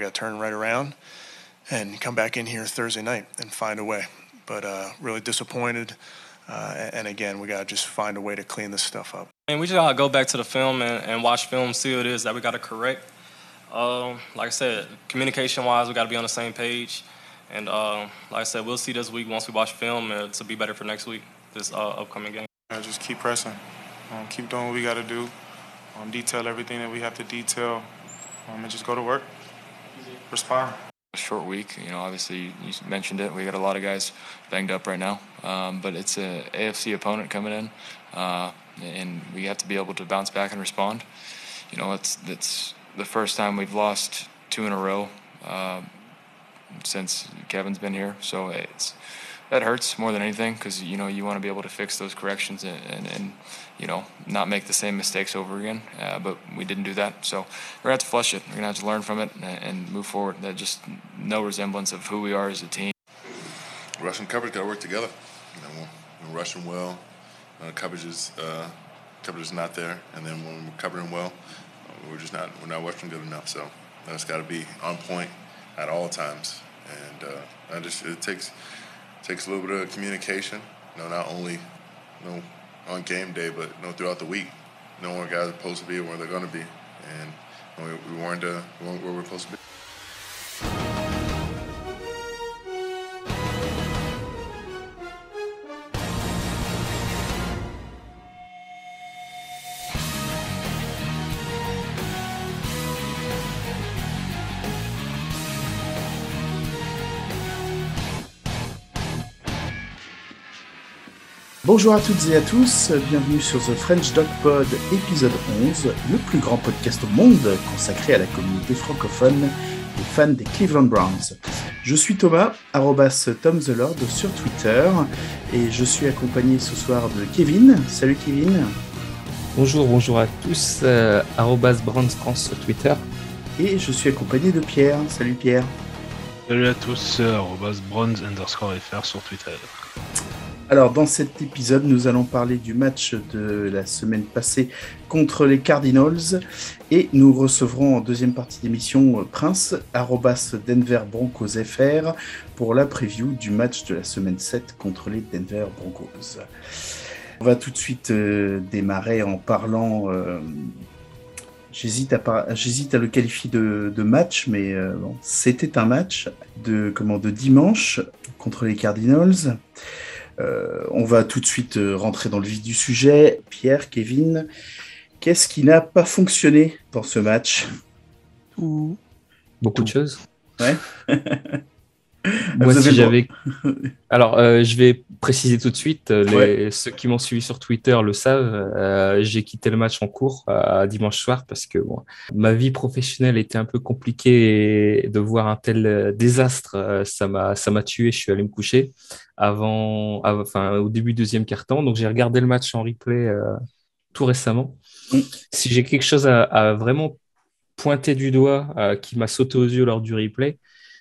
We got to turn right around and come back in here Thursday night and find a way. But uh, really disappointed. Uh, and again, we got to just find a way to clean this stuff up. And we just got to go back to the film and, and watch film, see what it is that we got to correct. Um, like I said, communication wise, we got to be on the same page. And uh, like I said, we'll see this week once we watch film uh, to be better for next week, this uh, upcoming game. Uh, just keep pressing, um, keep doing what we got to do, um, detail everything that we have to detail, um, and just go to work, respond. A short week, you know. Obviously, you mentioned it. We got a lot of guys banged up right now, um, but it's a AFC opponent coming in, uh, and we have to be able to bounce back and respond. You know, it's it's the first time we've lost two in a row uh, since Kevin's been here, so it's that hurts more than anything because you know you want to be able to fix those corrections and, and, and you know not make the same mistakes over again. Uh, but we didn't do that, so we're gonna have to flush it. We're gonna have to learn from it and, and move forward. That just no resemblance of who we are as a team. Russian coverage got to work together. You know, we're rushing well. Uh, coverage is uh, coverage is not there, and then when we're covering well, we're just not we're not rushing good enough. So that's got to be on point at all times, and uh, I just it takes takes a little bit of communication. You know, not only you know on game day, but you know throughout the week, knowing where guys are supposed to be where they're going to be, and we, we, weren't, uh, we weren't where we're supposed to be. Bonjour à toutes et à tous, bienvenue sur The French Dog Pod épisode 11, le plus grand podcast au monde consacré à la communauté francophone des fans des Cleveland Browns. Je suis Thomas, arrobas Tom the Lord sur Twitter, et je suis accompagné ce soir de Kevin. Salut Kevin. Bonjour, bonjour à tous, euh, arrobas Browns France sur Twitter. Et je suis accompagné de Pierre. Salut Pierre. Salut à tous, arrobas Browns underscore FR sur Twitter. Alors, dans cet épisode, nous allons parler du match de la semaine passée contre les Cardinals et nous recevrons en deuxième partie d'émission Prince, arrobas Denver Broncos FR, pour la preview du match de la semaine 7 contre les Denver Broncos. On va tout de suite euh, démarrer en parlant. Euh, J'hésite à, le qualifier de, match, mais euh, c'était un match de, comment, de dimanche contre les Cardinals. Euh, on va tout de suite euh, rentrer dans le vif du sujet. Pierre, Kevin, qu'est-ce qui n'a pas fonctionné dans ce match? Beaucoup de choses. Ouais. Moi, si j'avais. Alors, euh, je vais préciser tout de suite. Les... Ouais. Ceux qui m'ont suivi sur Twitter le savent. Euh, j'ai quitté le match en cours euh, dimanche soir parce que bon, ma vie professionnelle était un peu compliquée et de voir un tel désastre, ça m'a ça m'a tué. Je suis allé me coucher avant, avant enfin au début du deuxième quart temps. Donc j'ai regardé le match en replay tout récemment. Mm. Si j'ai quelque chose à, à, vraiment pointer du doigt qui m'a sauté aux yeux lors du replay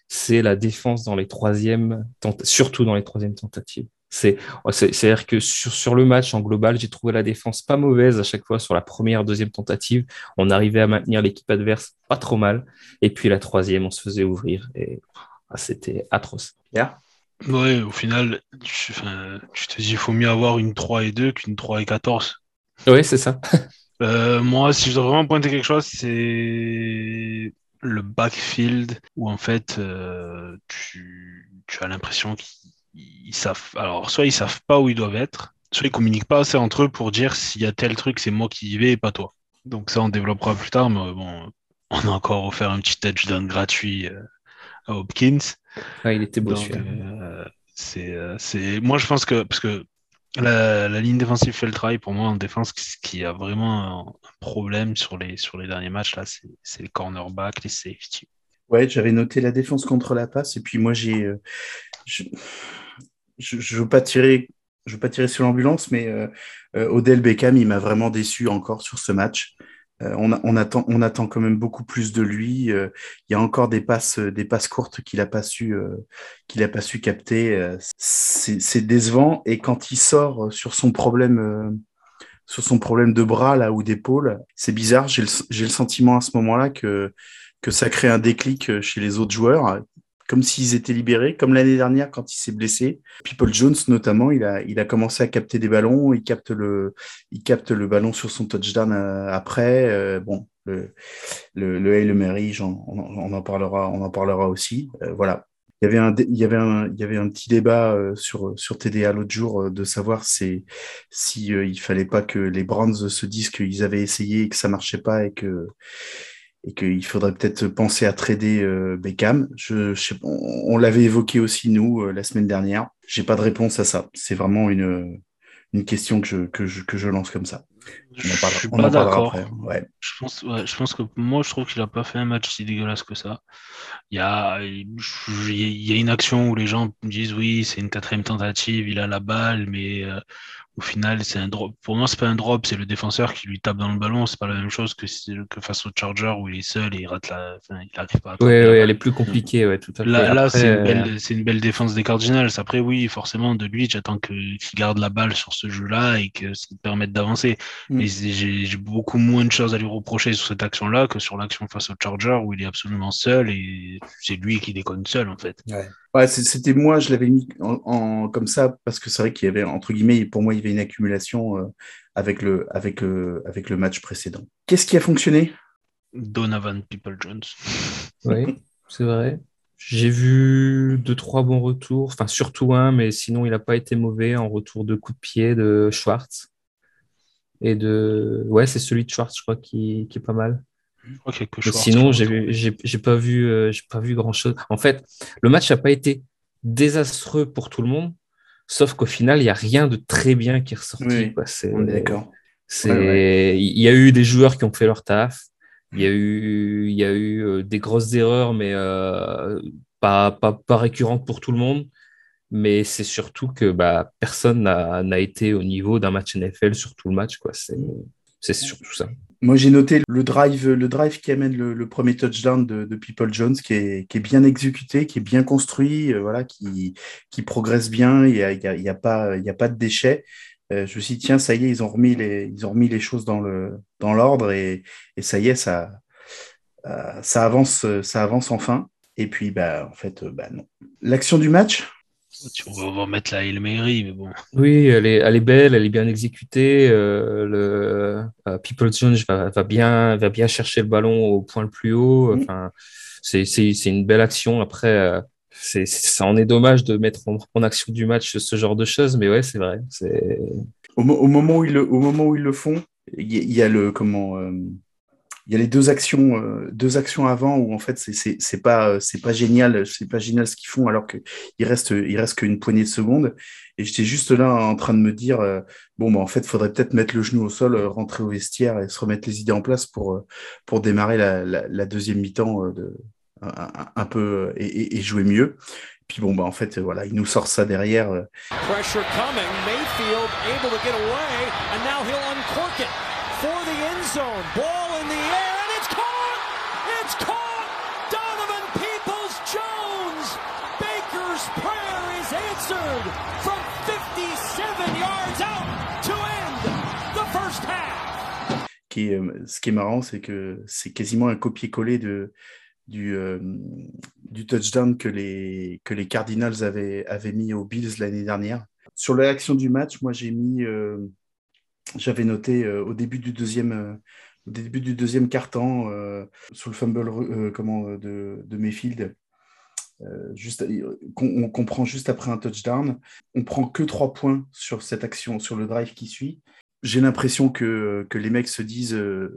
c'est la défense dans les troisièmes, surtout dans les troisièmes tentatives. C'est, c'est-à-dire que sur, sur le match en global, j'ai trouvé la défense pas mauvaise à chaque fois sur la première, deuxième tentative. On arrivait à maintenir l'équipe adverse pas trop mal. Et puis la troisième, on se faisait ouvrir et ah, c'était atroce. Yeah. Ouais, au final, tu, tu te dis, il faut mieux avoir une 3 et 2 qu'une 3 et 14. Oui, c'est ça. euh, moi, si je dois vraiment pointer quelque chose, c'est le backfield où en fait euh, tu, tu, as l'impression qu'ils savent alors soit ils savent pas où ils doivent être soit ils communiquent pas assez entre eux pour dire s'il y a tel truc c'est moi qui y vais et pas toi. Donc ça on développera plus tard mais bon on a encore offert un petit touchdown gratuit euh, à Hopkins. Ah, il était beau donc, euh, c'est c'est moi je pense que parce que la, ligne défensive fait le travail pour moi en défense. Ce qui a vraiment un problème sur les, sur les derniers matchs, là, c'est les cornerbacks, les safety. Ouais, j'avais noté la défense contre la passe. Et puis moi, j'ai. Euh, je ne veux pas tirer. Je veux pas tirer sur l'ambulance, mais euh, euh, Odell Beckham, il m'a vraiment déçu encore sur ce match. Euh, on, attend, on attend quand même beaucoup plus de lui. Euh, il y a encore des passes, des passes courtes qu'il n'a pas su, euh, qu'il a pas su capter. c'est décevant. Et quand il sort sur son problème, sur son problème de bras là ou d'épaule, c'est bizarre. J'ai le, le, sentiment à ce moment-là que que ça crée un déclic chez les autres joueurs, comme s'ils étaient libérés, comme l'année dernière quand il s'est blessé. People Jones notamment, il a, il a commencé à capter des ballons, il capte le, il capte le ballon sur son touchdown après. bon, le, le, le Mary, on, en parlera, on en parlera aussi. voilà, il y avait un, il y avait un, il y avait un petit débat euh, sur, sur TDA l'autre jour euh, de savoir si, si euh, il fallait pas que les Browns se disent qu'ils avaient essayé et que ça marchait pas et que, et qu'il faudrait peut-être penser à trader Beckham. Je, je on, l'avait évoqué aussi nous la semaine dernière. J'ai pas de réponse à ça. C'est vraiment une, une question que je, que je, que je lance comme ça. On en parlera, je suis pas d'accord. Ouais. Je pense, ouais, je pense que moi, je trouve qu'il a pas fait un match si dégueulasse que ça. Il y a, il y a une action où les gens disent oui, c'est une quatrième tentative, il a la balle, mais euh, au final, c'est un drop. Pour moi, c'est pas un drop, c'est le défenseur qui lui tape dans le ballon. C'est pas la même chose que, que face au Charger où il est seul et il rate la. Enfin, il arrive pas à. Oui, ouais, elle est plus compliquée, ouais, tout à fait. Là, là c'est une, belle, euh, une belle défense des Cardinals. Après, oui, forcément, de lui, j'attends qu'il garde la balle sur ce jeu-là et que ça te permette d'avancer. Mm. Mais j'ai beaucoup moins de choses à lui reprocher sur cette action-là que sur l'action face au Charger où il est absolument seul et c'est lui qui déconne seul, en fait. Ouais. Ouais, c'était moi, je l'avais mis en, comme ça parce que c'est vrai qu'il y avait entre guillemets, pour moi, il y avait une accumulation euh, avec le avec euh, avec le match précédent. Qu'est-ce qui a fonctionné? Donovan People Jones. Oui, c'est vrai. J'ai vu deux trois bons retours, enfin surtout un, mais sinon il n'a pas été mauvais en retour de coup de pied de Schwartz et de ouais c'est celui de Schwartz je crois qui, qui est pas mal. Sinon, j'ai pas vu, euh, j'ai pas vu grand chose. En fait, le match n'a pas été désastreux pour tout le monde, sauf qu'au final, il n'y a rien de très bien qui est ressorti. on est d'accord. C'est, il y a eu des joueurs qui ont fait leur taf. Il y a eu, il y a eu euh, des grosses erreurs, mais euh, pas, pas, pas récurrentes pour tout le monde. Mais c'est surtout que bah, personne n'a été au niveau d'un match NFL sur tout le match. Quoi. C'est surtout ça. Moi, j'ai noté le drive, le drive qui amène le, premier touchdown de, People Jones, qui est, qui est, bien exécuté, qui est bien construit, euh, voilà, qui, qui progresse bien. Il n'y a, y a, pas, il y a pas de déchets. Euh, je me suis dit, tiens, ça y est, ils ont remis les, ils ont remis les choses dans le, dans l'ordre et, et, ça y est, ça, euh, ça avance, ça avance enfin. Et puis, bah, en fait, bah, non. L'action du match, on va mettre la Hail Mary, mais bon. Oui, elle est, elle est belle, elle est bien exécutée. Euh, le, euh, People Jones va, va, bien, va bien chercher le ballon au point le plus haut. Mm. Enfin, c'est, c'est, c'est une belle action. Après, euh, c'est, ça en est dommage de mettre en, action du match ce genre de choses, mais ouais, c'est vrai. C'est... Au, au, moment où ils le, au moment où ils le font, il y, y, a le comment il y a les deux actions, euh, deux actions avant où en fait c'est pas euh, c'est pas génial, c'est pas génial ce qu'ils font alors qu'il reste il reste qu'une poignée de secondes. Et j'étais juste là en train de me dire euh, bon bah en fait faudrait peut-être mettre le genou au sol, rentrer au vestiaire et se remettre les idées en place pour pour démarrer la, deuxième mi-temps de un, peu et, jouer mieux. Puis bon bah en fait voilà il nous sort ça derrière. Pressure coming, Mayfield able to get away and now he'll uncork it for the end zone. Euh, ce qui est marrant, c'est que c'est quasiment un copier-coller euh, du touchdown que les, Cardinals avaient, mis aux Bills l'année dernière. Sur la réaction du match, moi euh, j'avais noté au début du deuxième, quart-temps, sur le fumble de, Mayfield, juste, on, on, juste après un touchdown. On prend que trois points sur cette action, sur le drive qui suit j'ai l'impression que, que, les mecs se disent euh,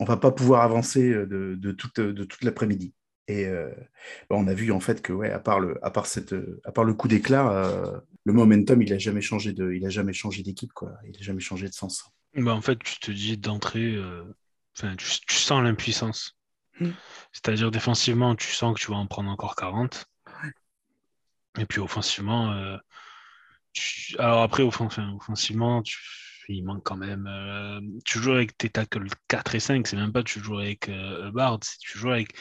on va pas pouvoir avancer de, de toute, de toute l'après-midi. Et euh, bah, on a vu en fait que ouais, à part le, à part cette, à part le coup d'éclat, euh, le momentum il a jamais changé de, il a jamais changé d'équipe quoi, il a jamais changé de sens. Bah en fait, tu te dis d'entrée, enfin, tu, tu, sens l'impuissance. Hmm. C'est-à-dire défensivement, tu sens que tu vas en prendre encore 40. Et puis offensivement, alors après offensivement, tu il manque quand même. Euh, tu joues avec tes tackles 4 et 5, c'est même pas tu joues avec euh, Bard, tu joues avec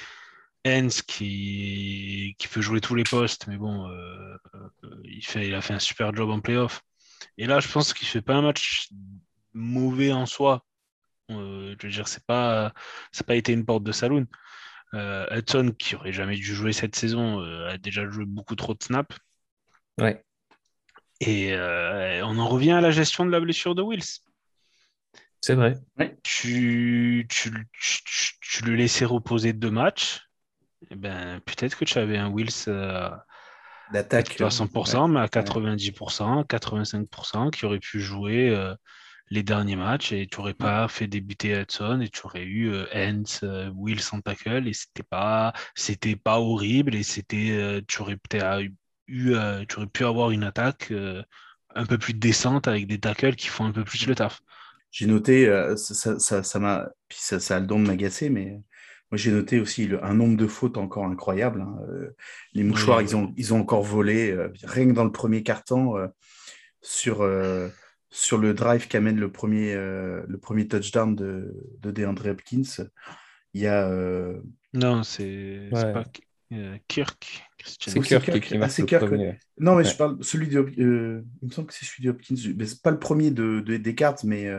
Hens qui, peut jouer tous les postes, mais bon, euh, il, fait, il a fait un super job en playoff. Et là, je pense qu'il fait pas un match mauvais en soi. je veux dire, c'est pas, ça pas été une porte de saloon. Hudson, qui aurait jamais dû jouer cette saison, a déjà joué beaucoup trop de snaps. Et on en revient à la gestion de la blessure de Wills. C'est vrai. Tu, tu, tu, le laissais reposer deux matchs. Eh ben, peut-être que tu avais un Wills d'attaque. à 100%, mais à 90%, 85%, qui aurait pu jouer euh, les derniers matchs. Et tu n'aurais pas fait débuter Hudson et tu aurais eu euh, Hens, euh, Will sans tackle. Et c'était pas, c'était pas horrible. Et c'était, tu aurais peut-être eu, tu aurais pu avoir une attaque un peu plus décente avec des tackles qui font un peu plus le taf. J'ai noté, ça, ça, ça, m'a, puis ça, ça a le don de m'agacer, mais moi, j'ai noté aussi un nombre de fautes encore incroyable. Hein. Euh, les mouchoirs, ils, ont, ils ont encore volé, euh, rien que dans le premier carton, euh, sur, sur le drive qui amène le premier, le premier touchdown de, de DeAndre Hopkins. Il y a. Non, c'est pas Kirk. C'est Kirk, qui ah, Kirk. Non, mais je parle celui de. il me semble que c'est celui de Hopkins. C'est pas le premier de, de Descartes, mais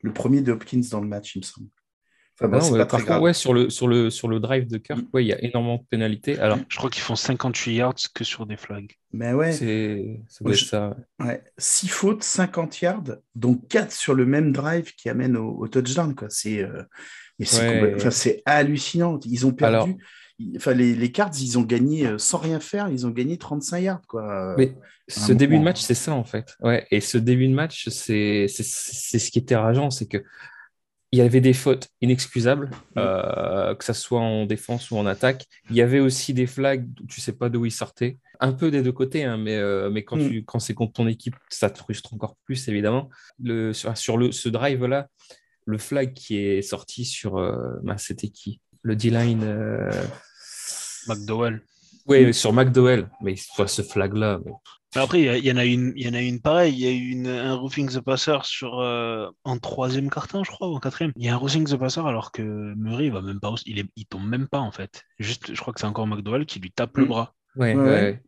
le premier de Hopkins dans le match, il me semble. Enfin, bah, par contre, ouais, sur, le, sur, le, sur le drive de Kirk, mm. il y a énormément de pénalités. Alors, je crois qu'ils font 58 yards que sur des flags. Mais ouais. C'est ça. Ouais. 6 fautes, 50 yards, donc 4 sur le même drive qui amène au, touchdown. C'est euh, c'est hallucinant. Ils ont perdu. Enfin, les, les Cards, ils ont gagné euh, sans rien faire, ils ont gagné 35 yards. Quoi. Mais ce début de match, c'est ça en fait. Ouais. Et ce début de match, c'est ce qui était rageant, c'est que il y avait des fautes inexcusables, mm. euh, que ce soit en défense ou en attaque. Il y avait aussi des flags, tu sais pas d'où ils sortaient. Un peu des deux côtés, hein, mais, euh, mais quand, mm. quand c'est contre ton équipe, ça te frustre encore plus, évidemment. Le, sur, le, ce drive-là, le flag qui est sorti sur. Euh, bah, c'était qui? Le D-line. McDowell. Oui, sur McDowell. Mais ce flag-là. Après, il y, en a une, il y en a une pareille. Il y a eu un roofing the passer sur euh, en troisième carton, je crois, ou en quatrième. Il y a un roofing the passer alors que Murray va même pas, il, est, il tombe même pas en fait. Juste, je crois que c'est encore McDowell qui lui tape le mm. bras. Ouais, ouais.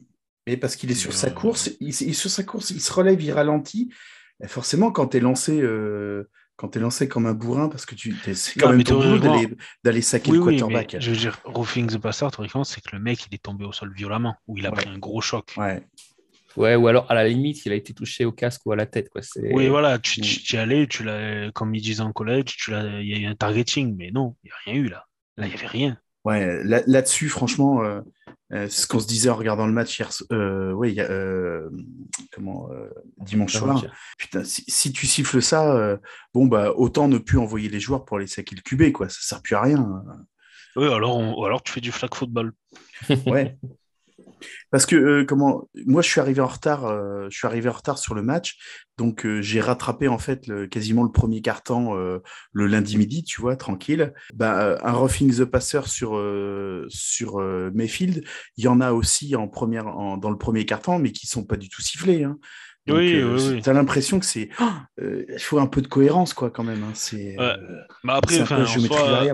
Mais parce qu'il est sur sa course, il, sur sa course, il se relève, il ralentit. Et forcément, quand tu es lancé. Euh, quand tu es lancé comme un bourrin, parce que tu c'est quand même ton d'aller saquer le quarterback. je veux dire, roofing the passer, théoriquement, c'est que le mec, il est tombé au sol violemment, ou il a pris un gros choc. Ouais. Ouais, ou alors à la limite, il a été touché au casque ou à la tête. Quoi. Oui, voilà, tu, tu, y allais, tu l'as, comme ils disent en collège, tu l'as, il y a eu un targeting, mais non, il n'y a rien eu là. Là, il n'y avait rien. Ouais, là, dessus franchement, euh, euh, c'est ce qu'on se disait en regardant le match hier, euh, ouais, y a, euh, comment, dimanche soir. Putain, si, tu siffles ça, bon, bah, autant ne plus envoyer les joueurs pour aller saquer le QB, quoi. Ça sert plus à rien. Oui, alors, alors tu fais du flag football. ouais. Parce que euh, comment moi je suis arrivé en retard, euh, je suis arrivé en retard sur le match, donc euh, j'ai rattrapé en fait le, quasiment le premier carton le lundi midi, tu vois, tranquille. Bah, un roughing the passer sur sur Mayfield, il y en a aussi en première dans le premier carton, mais qui sont pas du tout sifflés. Hein. oui, oui, Tu as l'impression que c'est. Il faut un peu de cohérence, quoi, quand même. Hein. C'est. Bah après, en soi,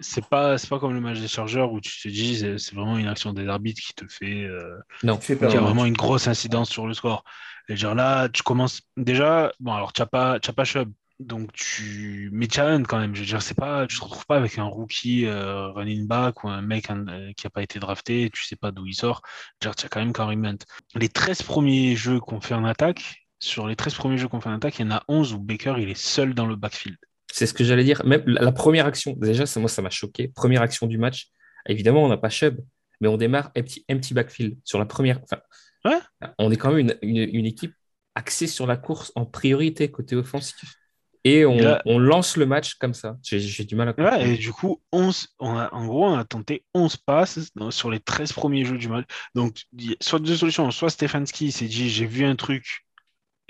c'est pas c'est pas comme le match des chargeurs où tu te dis c'est vraiment une action des arbitres qui te fait euh, non. Qui a vraiment une grosse incidence sur le score. Et genre là tu commences déjà bon alors tu n'as pas tu pas Chubb donc tu mais challenge quand même. Je veux dire c'est pas tu te retrouves pas avec un rookie euh, running back ou un mec euh, qui a pas été drafté tu sais pas d'où il sort. Genre tu as quand même Karim les 13 premiers jeux qu'on fait en attaque sur les 13 premiers jeux qu'on fait en attaque il y en a 11 où Baker il est seul dans le backfield c'est ce que j'allais dire. Même la première action, déjà, ça, moi, ça m'a choqué. Première action du match. Évidemment, on n'a pas Chubb, mais on démarre empty, empty backfield sur la première. Enfin, On est quand même une, équipe axée sur la course en priorité côté offensif. Et on, lance le match comme ça. J'ai du mal à comprendre. et du coup, 11, on a, en gros, on a tenté 11 passes sur les 13 premiers jeux du match. Donc, soit deux solutions. Soit Stefanski s'est dit j'ai vu un truc,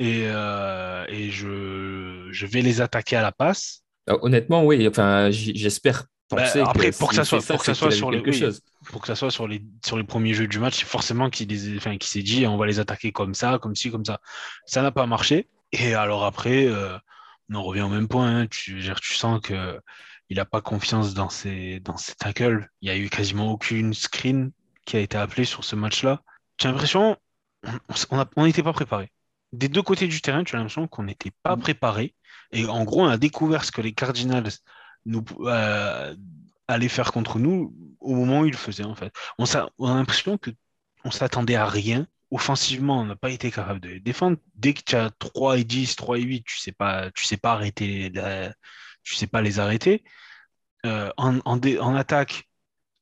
et, euh, et je, je, vais les attaquer à la passe. Ah, honnêtement, oui. Enfin, j'espère. Bah, après, pour que ça soit, pour que ça soit sur les, pour que ça soit sur les, sur les premiers jeux du match, forcément qu'il enfin, s'est dit on va les attaquer comme ça, comme ci, comme ça. Ça n'a pas marché. Et alors après, euh, on en revient au même point. Hein. Tu, tu sens que il n'a pas confiance dans ses, dans ses tackles. Il n'y a eu quasiment aucune screen qui a été appelée sur ce match-là. J'ai l'impression on n'était pas préparé des deux côtés du terrain, tu as l'impression qu'on n'était pas mm. préparé. Et en gros, on a découvert ce que les Cardinals nous, euh, allait faire contre nous au moment où il le faisait, en fait. On, on a l'impression que on s'attendait à rien. Offensivement, on n'a pas été capable de les défendre. Dès que tu as 3 et 10, 3 et 8, tu sais pas, tu sais pas arrêter, tu sais pas les arrêter. Euh, en, en, attaque,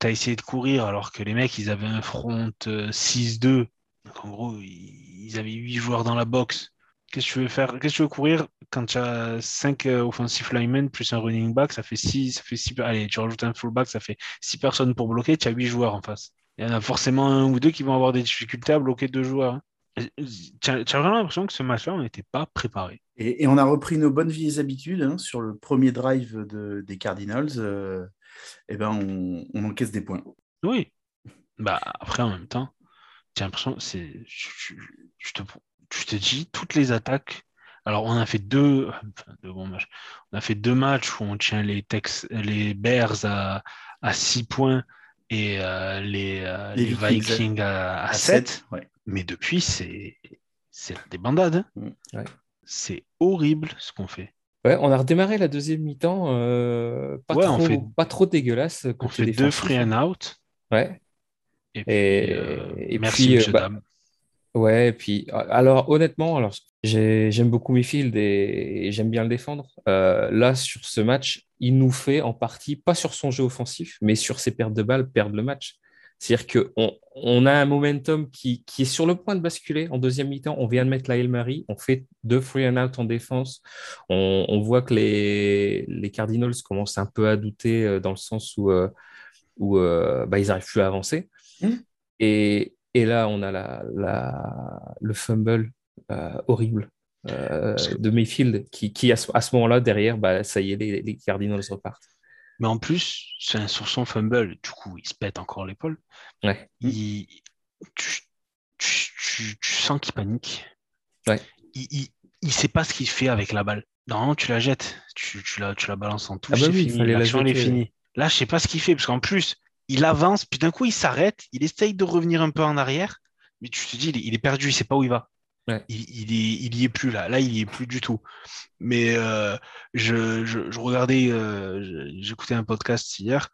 tu as essayé de courir alors que les mecs, ils avaient un front 6-2. Donc en gros, ils, avaient 8 joueurs dans la boxe. Qu'est-ce que tu veux faire? Qu'est-ce que tu veux courir? Quand tu as 5 euh, offensive linemen plus un running back Ça fait 6. Ça fait 6 allez, tu rajoutes un fullback, ça fait 6 personnes pour bloquer. Tu as 8 joueurs en face. Il y en a forcément un ou deux qui vont avoir des difficultés à bloquer deux joueurs. Hein. Tu as, vraiment l'impression que ce match-là, on n'était pas préparé. Et, on a repris nos bonnes vieilles habitudes hein, sur le premier drive des Cardinals. Euh, eh ben on, encaisse des points. Oui. Bah, après, en même temps, j'ai l'impression, c'est, je, te, te dis, toutes les attaques. Alors, on a fait deux, bons matchs. On a fait deux matchs où on tient les, les Bears à, à 6 points et euh, les, euh, les, Vikings, à, 7. Mais depuis, c'est la débandade. Hein. Mm. C'est horrible ce qu'on fait. Ouais, on a redémarré la deuxième mi-temps, euh, pas, trop, fait... pas trop dégueulasse. On fait deux free and out. Ouais. Et, puis, merci, puis, bah, Ouais, et puis, alors honnêtement, alors, j'aime beaucoup Mayfield et, et j'aime bien le défendre. là, sur ce match, il nous fait en partie, pas sur son jeu offensif, mais sur ses pertes de balles, perdre le match. C'est-à-dire qu'on on a un momentum qui, est sur le point de basculer en deuxième mi-temps. On vient de mettre la Hail Mary, on fait deux free and out en défense. On, voit que les, les, Cardinals commencent un peu à douter euh, dans le sens où, euh, où euh, bah, ils n'arrivent plus à avancer. Mmh. Et, là, on a la, la le fumble horrible euh, de Mayfield qui, qui à ce, moment-là, derrière, bah, ça y est, les, les, Cardinals repartent. Mais en plus, sur son fumble, du coup, il se pète encore l'épaule. Ouais. Il, tu, tu, tu, sens qu'il panique. Ouais. Il, il, sait pas ce qu'il fait avec la balle. Normalement, tu la jettes, tu, tu, la, tu la balances en touche, ah bah oui, fini. L'action, est finie. Là, je sais pas ce qu'il fait, parce qu'en plus, il avance, puis d'un coup, il s'arrête, il essaye de revenir un peu en arrière, mais tu te dis, il est perdu, il sait pas où il va. Il, il, y est plus là. Là, il y est plus du tout. Mais euh, je, je, regardais, euh, j'écoutais un podcast hier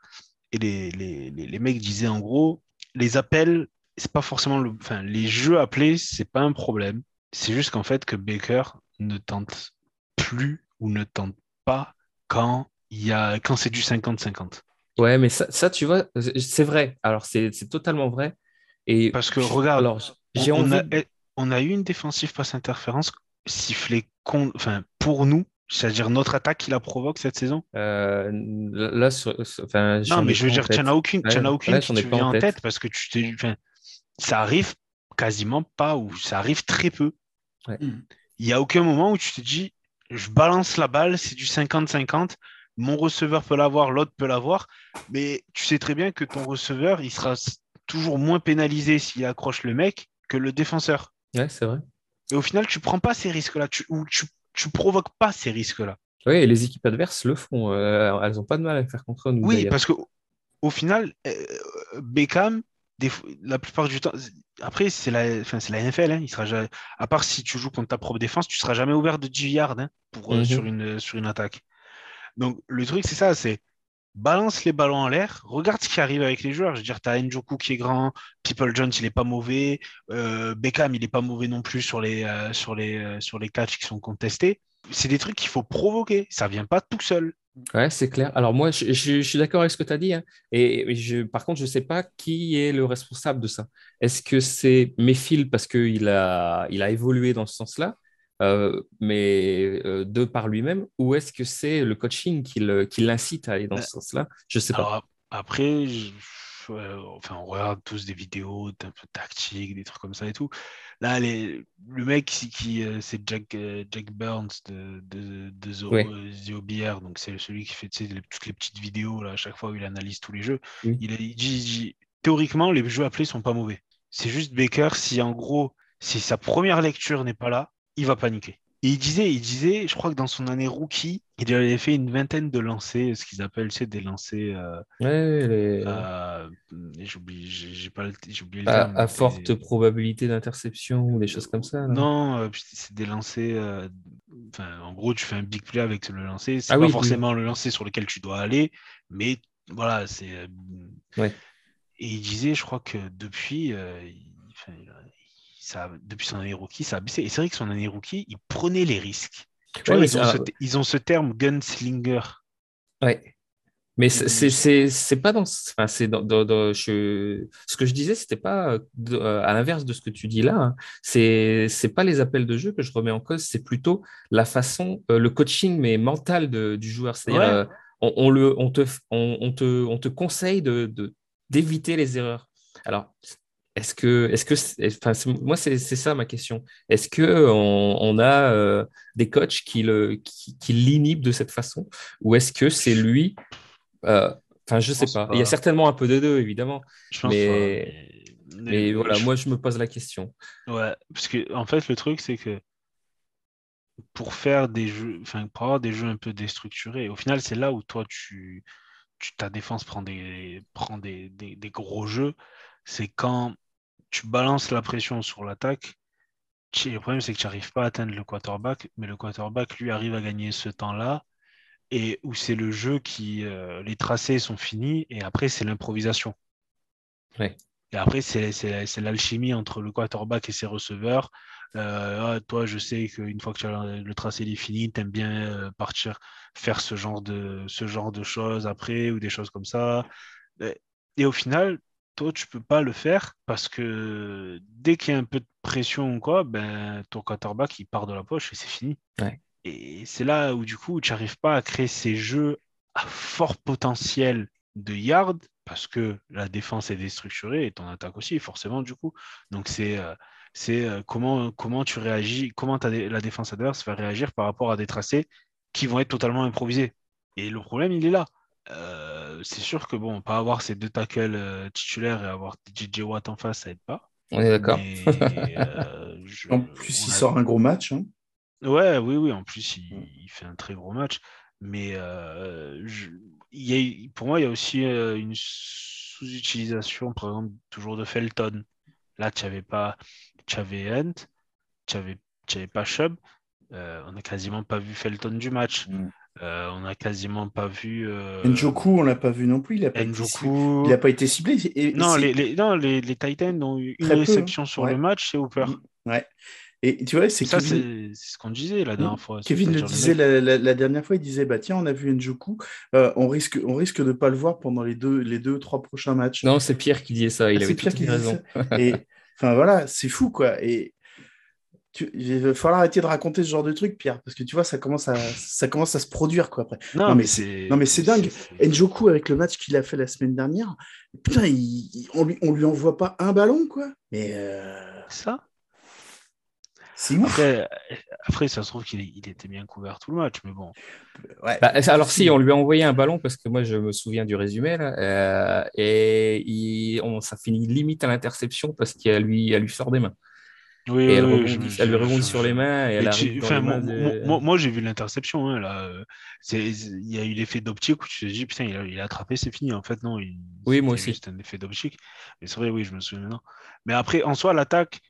et les, les, les, mecs disaient en gros, les appels, c'est pas forcément le, enfin, les jeux appelés, c'est pas un problème. C'est juste qu'en fait que Baker ne tente plus ou ne tente pas quand il y a, quand c'est du 50-50. Ouais, mais ça, ça, tu vois, c'est vrai. Alors, c'est totalement vrai. Et parce que regarde, alors, j'ai envie on a eu une défensive passe interférence sifflée enfin, pour nous, c'est-à-dire notre attaque qui la provoque cette saison euh, là, Non, mais je veux dire, tu n'en as aucune, as aucune qui te vient en tête. parce que tu t'es, ça arrive quasiment pas ou ça arrive très peu. Il n'y a aucun moment où tu te dis, je balance la balle, c'est du 50-50, mon receveur peut l'avoir, l'autre peut l'avoir, mais tu sais très bien que ton receveur, il sera toujours moins pénalisé s'il accroche le mec que le défenseur. Ouais, c'est vrai. Et au final, tu prends pas ces risques-là, tu, ou tu, tu provoques pas ces risques-là. Oui, et les équipes adverses le font. Euh, elles n'ont pas de mal à faire contre nous. Oui, parce que au final, euh, Beckham, la plupart du temps, après, c'est la, enfin, la NFL. Hein, il sera jamais, à part si tu joues contre ta propre défense, tu seras jamais ouvert de 10 yards hein, pour, euh, mhm. sur, une, sur une attaque. Donc, le truc, c'est ça c'est balance les ballons en l'air, regarde ce qui arrive avec les joueurs. Je veux dire, tu as Njoku qui est grand, People Jones, il est pas mauvais, euh, Beckham, il est pas mauvais non plus sur les, euh, sur les, euh, sur les catchs qui sont contestés. C'est des trucs qu'il faut provoquer, ça vient pas tout seul. Ouais, c'est clair. Alors moi, je, suis d'accord avec ce que tu as dit. Hein. Et, je, par contre, je ne sais pas qui est le responsable de ça. Est-ce que c'est Mayfield parce qu'il a, il a évolué dans ce sens-là? Euh, mais euh, de par lui-même, ou est-ce que c'est le coaching qui l'incite à aller dans ce sens-là? Je sais pas. Après, enfin, on regarde tous des vidéos d'un peu tactiques, des trucs comme ça et tout. Là, les, le mec, qui, euh, c'est Jack, Jack Burns de, de, de The, donc c'est celui qui fait toutes les petites vidéos là, à chaque fois où il analyse tous les jeux. Il, a, dit, théoriquement, les jeux appelés sont pas mauvais. C'est juste Baker, si en gros, si sa première lecture n'est pas là, il va paniquer. Et il disait, il disait, je crois que dans son année rookie, il avait fait une vingtaine de lancers, ce qu'ils appellent, c'est des lancers. Euh, ouais, les... euh, j'oublie, j'ai pas, oublié le à, à forte probabilité d'interception ou des choses comme ça. Non, euh, c'est des lancers. Enfin, en gros, tu fais un big play avec le lancer. C'est ah pas forcément le lancer sur lequel tu dois aller, mais voilà, c'est. Ouais. Et il disait, je crois que depuis, ça, depuis son année rookie, ça a baissé. Et c'est vrai que son année rookie, il prenait les risques. Vois, ils, ont ce, ils, ont ce, terme gunslinger. Ouais. Mais c'est pas dans. Enfin, c'est dans, dans, je, ce que je disais, c'était pas euh, à l'inverse de ce que tu dis là. Hein. C'est pas les appels de jeu que je remets en cause, c'est plutôt la façon, euh, le coaching mais mental de, du joueur. C'est-à-dire, euh, on, on, le, on, te, on, on, te, on te conseille de, d'éviter les erreurs. Alors, est-ce que, est-ce que, enfin, moi c'est ça ma question. Est-ce que on, on a des coachs qui le, qui, qui l'inhibent de cette façon, ou est-ce que c'est lui euh, enfin, je, sais pas. Il y a certainement un peu de deux, évidemment. mais... mais... voilà, moi, je me pose la question. Ouais, parce que en fait, le truc, c'est que pour faire des jeux, enfin, pour avoir des jeux un peu déstructurés, au final, c'est là où toi, tu, tu, ta défense prend des, prend des, des, des gros jeux. C'est quand tu balances la pression sur l'attaque. Le problème, c'est que tu n'arrives pas à atteindre le quarterback, mais le quarterback, lui, arrive à gagner ce temps-là et où c'est le jeu qui. Euh, les tracés sont finis et après, c'est l'improvisation. Et après, c'est l'alchimie entre le quarterback et ses receveurs. Euh, ah, toi, je sais qu'une fois que le tracé est fini, tu aimes bien euh, partir faire ce genre, de, ce genre de choses après ou des choses comme ça. Et au final, toi, tu peux pas le faire parce que dès qu'il y a un peu de pression ou quoi, ben, ton quarterback, il part de la poche et c'est fini. Ouais. Et c'est là où du coup, tu n'arrives pas à créer ces jeux à fort potentiel de yards parce que la défense est déstructurée et ton attaque aussi, forcément, du coup. Donc, c'est euh, c'est euh, comment, comment tu réagis, comment la défense adverse va réagir par rapport à des tracés qui vont être totalement improvisés. Et le problème, il est là. Euh, c'est sûr que bon, pas avoir ces deux tackles titulaires et avoir DJ Watt en face, ça aide pas. On est d'accord. en plus, il sort un gros match. Hein. Ouais, oui, oui. En plus, il, il fait un très gros match. Mais euh, je, il y a, pour moi, il y a aussi euh, une sous-utilisation, par exemple, toujours de Felton. Là, tu n'avais pas, tu avais Hunt, tu n'avais pas Chubb. Euh, on n'a quasiment pas vu Felton du match. Mm. Euh, on n'a quasiment pas vu. Euh... Njoku, on l'a pas vu non plus. Il n'a pas, Njoku... pas, été ciblé. Et, non, les, les, non les, les, Titans ont eu une réception hein. sur ouais. le match, c'est Hooper. Ouais. Et tu vois, c'est ça, c'est ce qu'on disait la dernière fois. Kevin le disait la, la, la, dernière fois, il disait bah tiens, on a vu Njoku, euh, on risque, on risque de pas le voir pendant les deux, les deux, trois prochains matchs. Non, c'est Pierre qui disait ça. Il ah, avait Pierre qui raison. et enfin voilà, c'est fou quoi. Et tu, il va falloir arrêter de raconter ce genre de truc, Pierre, parce que tu vois, ça commence à, ça commence à se produire quoi après. Non, non mais c'est, non mais c'est dingue. Njoku avec le match qu'il a fait la semaine dernière, putain, il, on lui, on lui envoie pas un ballon quoi. Mais euh... ça. C'est ouf. Après, après, ça se trouve qu'il il était bien couvert tout le match, mais bon. Ouais. Bah, alors si, on lui a envoyé un ballon parce que moi je me souviens du résumé là, euh, et il, on, ça finit limite à l'interception parce qu'elle lui, elle lui sort des mains. Oui, et elle, oui, rebondit, je, elle lui rebondit sur les mains et elle dans moi, les mains de... moi, moi, j'ai vu l'interception. Hein, là. Il y a eu l'effet d'optique où tu te dis, putain, il a, il a attrapé, c'est fini. En fait, non. Il, oui, moi aussi. C'était un effet d'optique. Mais c'est vrai, oui, je me souviens maintenant. Mais après, en soi, l'attaque,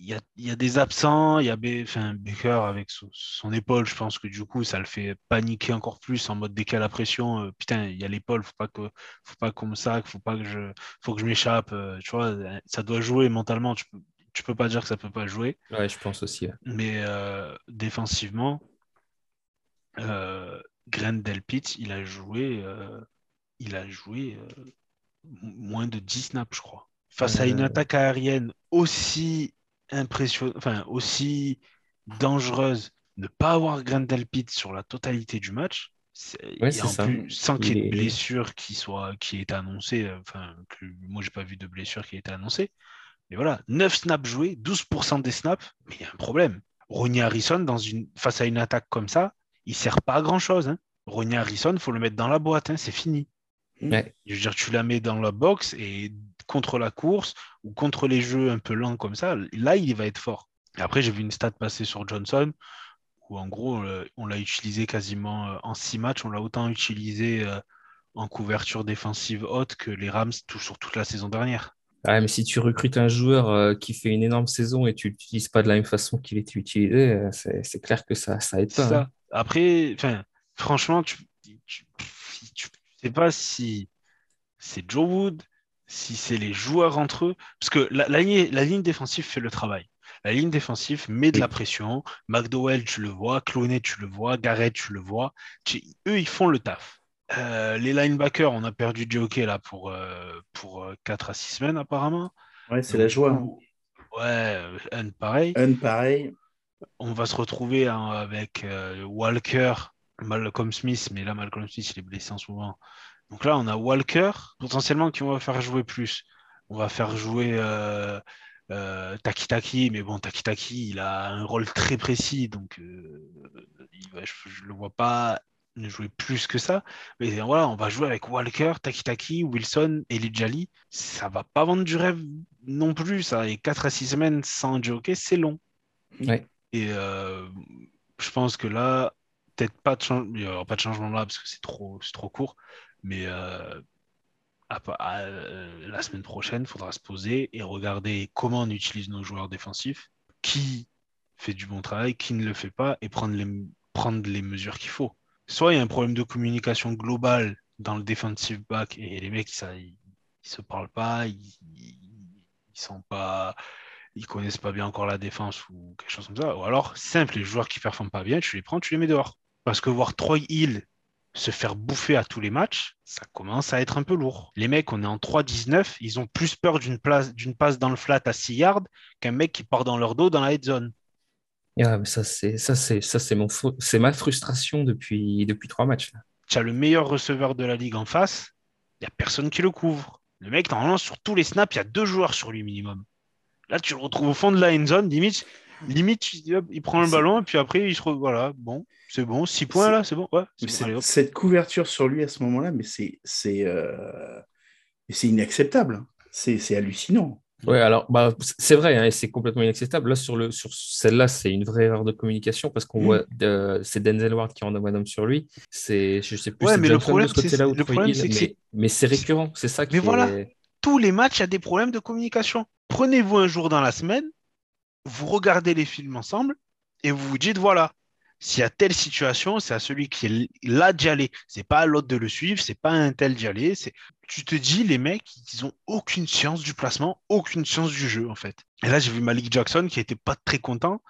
il y a, y a, des absents, il y a enfin, Baker avec son, son, épaule, je pense que du coup, ça le fait paniquer encore plus en mode décalé la pression. Euh, putain, il y a l'épaule, faut pas que, faut pas qu'on me sac, faut pas que je, faut que je m'échappe. Euh, tu vois, ça doit jouer mentalement. Tu peux, tu peux pas dire que ça peut pas jouer. Ouais, je pense aussi. Ouais. Mais euh, défensivement, euh, Grendel Pitt, il a joué, euh, il a joué moins de 10 snaps, je crois. Face à une attaque aérienne aussi impressionnante, enfin aussi dangereuse, ne pas avoir Grendel Pitt sur la totalité du match. Ouais, et en ça. plus, sans qu'il y ait de blessure qui soit qui est annoncée, enfin, que, moi j'ai pas vu de blessure qui ait été annoncée. Mais voilà, 9 snaps joués, 12% des snaps, mais il y a un problème. Ronnie Harrison, dans une, face à une attaque comme ça, il ne sert pas à grand chose. Hein. Ronnie Harrison, il faut le mettre dans la boîte, hein, c'est fini. Ouais. Je veux dire, tu la mets dans la box et contre la course ou contre les jeux un peu lents comme ça, là, il va être fort. Et après, j'ai vu une stat passer sur Johnson où en gros, on l'a utilisé quasiment en six matchs, on l'a autant utilisé en couverture défensive haute que les Rams tout, sur toute la saison dernière. Ouais, mais si tu recrutes un joueur euh, qui fait une énorme saison et tu l'utilises pas de la même façon qu'il était utilisé, euh, c'est clair que ça, ça aide pas. Ça. Hein. Après, franchement, tu, tu, tu, sais pas si c'est Joe Wood, si c'est les joueurs entre eux, parce que la, ligne, la ligne défensive fait le travail. La ligne défensive met de la pression. McDowell, tu le vois. Clooney, tu le vois. Garrett, tu le vois. eux, ils font le taf. Euh, les linebackers, on a perdu Jockey là pour, euh, pour 4 euh, à 6 semaines apparemment. Ouais, c'est la joie. Ouais, un pareil. Un pareil. On va se retrouver hein, avec Walker, Malcolm Smith, mais là, Malcolm Smith, il est blessé souvent. Donc là, on a Walker, potentiellement, qui on va faire jouer plus. On va faire jouer Taki Taki, mais bon, Taki Taki, il a un rôle très précis, donc je ne le vois pas jouer plus que ça. Mais voilà, on va jouer avec Walker, Taki Taki, Wilson et Lijali. Ça va pas vendre du rêve non plus, ça. Et 4 à 6 semaines sans joker, c'est long. Et je pense que là, peut-être pas de, il n'y aura pas de changement là parce que c'est trop, trop court. Mais euh, euh, la semaine prochaine, il faudra se poser et regarder comment on utilise nos joueurs défensifs, qui fait du bon travail, qui ne le fait pas, et prendre les, prendre les mesures qu'il faut. Soit il y a un problème de communication globale dans le defensive back et les mecs, ils, se parlent pas, ils, ils, sont pas, ils connaissent pas bien encore la défense ou quelque chose comme ça. Ou alors, simple, les joueurs qui performent pas bien, tu les prends, tu les mets dehors. Parce que voir Troy Hill se faire bouffer à tous les matchs, ça commence à être un peu lourd. Les mecs, on est en 3-19, ils ont plus peur d'une passe dans le flat à 6 yards qu'un mec qui part dans leur dos dans la head zone. Ah, mais ça, c'est ça, c'est ça, c'est mon c'est ma frustration depuis depuis trois matchs. Tu as le meilleur receveur de la ligue en face, il n'y a personne qui le couvre. Le mec, normalement, sur tous les snaps, il y a deux joueurs sur lui minimum. Là, tu le retrouves au fond de la end zone, limite, limite il prend le ballon et puis après, il se voilà, bon, c'est bon, 6 points là, c'est bon. Ouais, cette couverture sur lui à ce moment-là, mais c'est c'est euh... inacceptable. Hein. C'est hallucinant. Ouais, alors bah, c'est vrai, hein, et c'est complètement inacceptable. Là, sur, le, sur celle-là, c'est une vraie erreur de communication parce qu'on mm. voit c'est Denzel Ward qui en a madame sur lui. C'est, je sais plus, ouais, mais le problème, c'est le problème, c'est que mais, c'est récurrent. C'est ça qui. Mais voilà, tous les matchs, il y a des problèmes de communication. Prenez-vous un jour dans la semaine, vous regardez les films ensemble et vous vous dites voilà, s'il y a telle situation, c'est à celui qui est là d'y aller. C'est pas à l'autre de le suivre, c'est pas à un tel d'y aller. Tu te dis, les mecs, ils ont aucune science du placement, aucune science du jeu, en fait. Et là, j'ai vu Malik Jackson qui était pas très content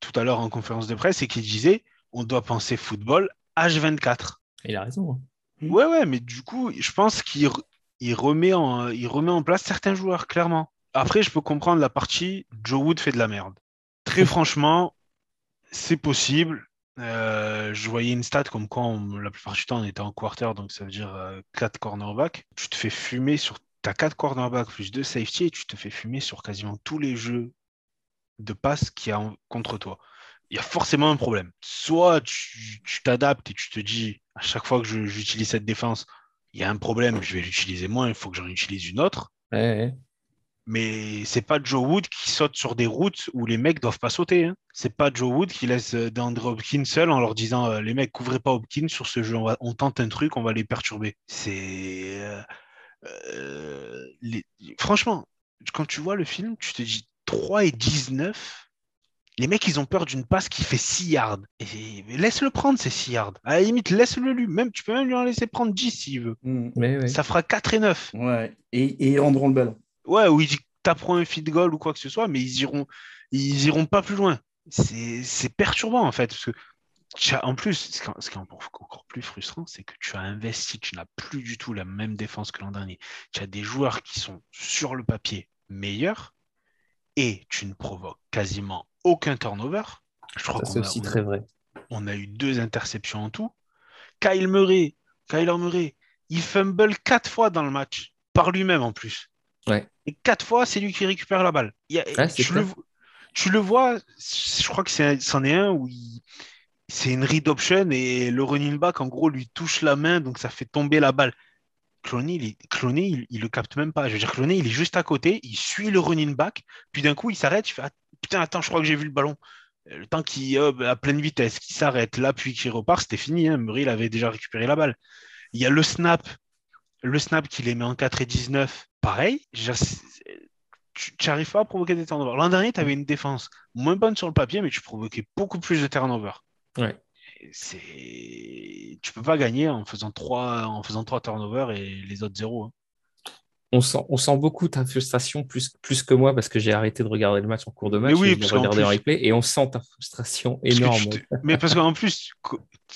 tout à l'heure en conférence de presse et qui disait, on doit penser football H24. Il a raison. Hein. Ouais, ouais, mais du coup, je pense qu'il remet, en, il remet en place certains joueurs, clairement. Après, je peux comprendre la partie Joe Wood fait de la merde. Très franchement, c'est possible. Euh, je voyais une stat comme quoi la plupart du temps on était en quarter, donc ça veut dire 4 euh, cornerbacks. Tu te fais fumer sur. ta 4 cornerbacks plus 2 safety et tu te fais fumer sur quasiment tous les jeux de passe qu'il y a contre toi. Il y a forcément un problème. Soit tu t'adaptes et tu te dis à chaque fois que j'utilise cette défense, il y a un problème, je vais l'utiliser moins, il faut que j'en utilise une autre. Ouais, mais c'est pas Joe Wood qui saute sur des routes où les mecs doivent pas sauter. Hein. C'est pas Joe Wood qui laisse euh, DeAndre Hopkins seul en leur disant euh, les mecs couvrez pas Hopkins sur ce jeu, on, tente un truc, on va les perturber. C'est euh, franchement quand tu vois le film, tu te dis 3 et 19. Les mecs, ils ont peur d'une passe qui fait 6 yards. Et laisse-le prendre, ces 6 yards. À la limite, laisse-le lui. Même, tu peux même lui en laisser prendre 10 s'il veut. Mmh. Ça fera 4 et 9. Ouais. Et, et ils rendront le ballon. Ouais, ou ils taperont un feed goal ou quoi que ce soit, mais ils iront, ils iront pas plus loin. C'est perturbant en fait, parce que en plus, ce qui est encore plus frustrant, c'est que tu as investi, tu n'as plus du tout la même défense que l'an dernier. Tu as des joueurs qui sont sur le papier meilleurs et tu ne provoques quasiment aucun turnover. Je crois c'est aussi très vrai. On a eu deux interceptions en tout. Kyle Murray, Kyler Murray, il fumble quatre fois dans le match, par lui-même en plus. Et quatre fois, c'est lui qui récupère la balle. tu, le, vois, je crois que c'en est, un où c'est une read option et le running back, en gros, lui touche la main, donc ça fait tomber la balle. Cloné, il, il, le capte même pas. Je veux dire, Cloné, il est juste à côté, il suit le running back, puis d'un coup, il s'arrête, il fait ah, Putain, attends, je crois que j'ai vu le ballon. Le temps qu'il à pleine vitesse, qu'il s'arrête là, puis qu'il repart, c'était fini. Hein. Murray, il avait déjà récupéré la balle. Il y a le snap le snap qui les met en 4 et 19, pareil, tu n'arrives pas à provoquer des turnovers. L'an dernier, tu avais une défense moins bonne sur le papier, mais tu provoquais beaucoup plus de turnovers. Ouais. C'est... Tu peux pas gagner en faisant 3, en faisant trois turnovers et les autres 0. Hein. on sent, on sent beaucoup ta frustration plus, plus que moi parce que j'ai arrêté de regarder le match en cours de match. Mais oui, et regarder qu'en en replay et on sent ta frustration énorme. tu te- Mais parce qu'en plus,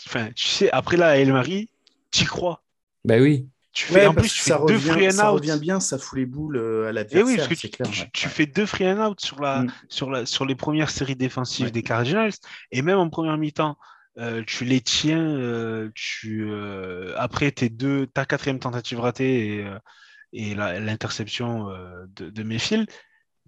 enfin, tu sais, après là, El Marie, tu crois. Bah oui. Tu fais, Ouais, en plus, tu ça deux free and ça out. revient bien, ça fout les boules euh, à Et l'adversaire, oui, parce que c'est tu, clair. tu- ouais. tu fais deux free and out sur, la, Mm. sur, la, sur les premières séries défensives Ouais. des Cardinals. Et même en première mi-temps, euh, tu les tiens. euh, tu, euh, après tes deux, ta quatrième tentative ratée et, l'interception de, de Mayfield,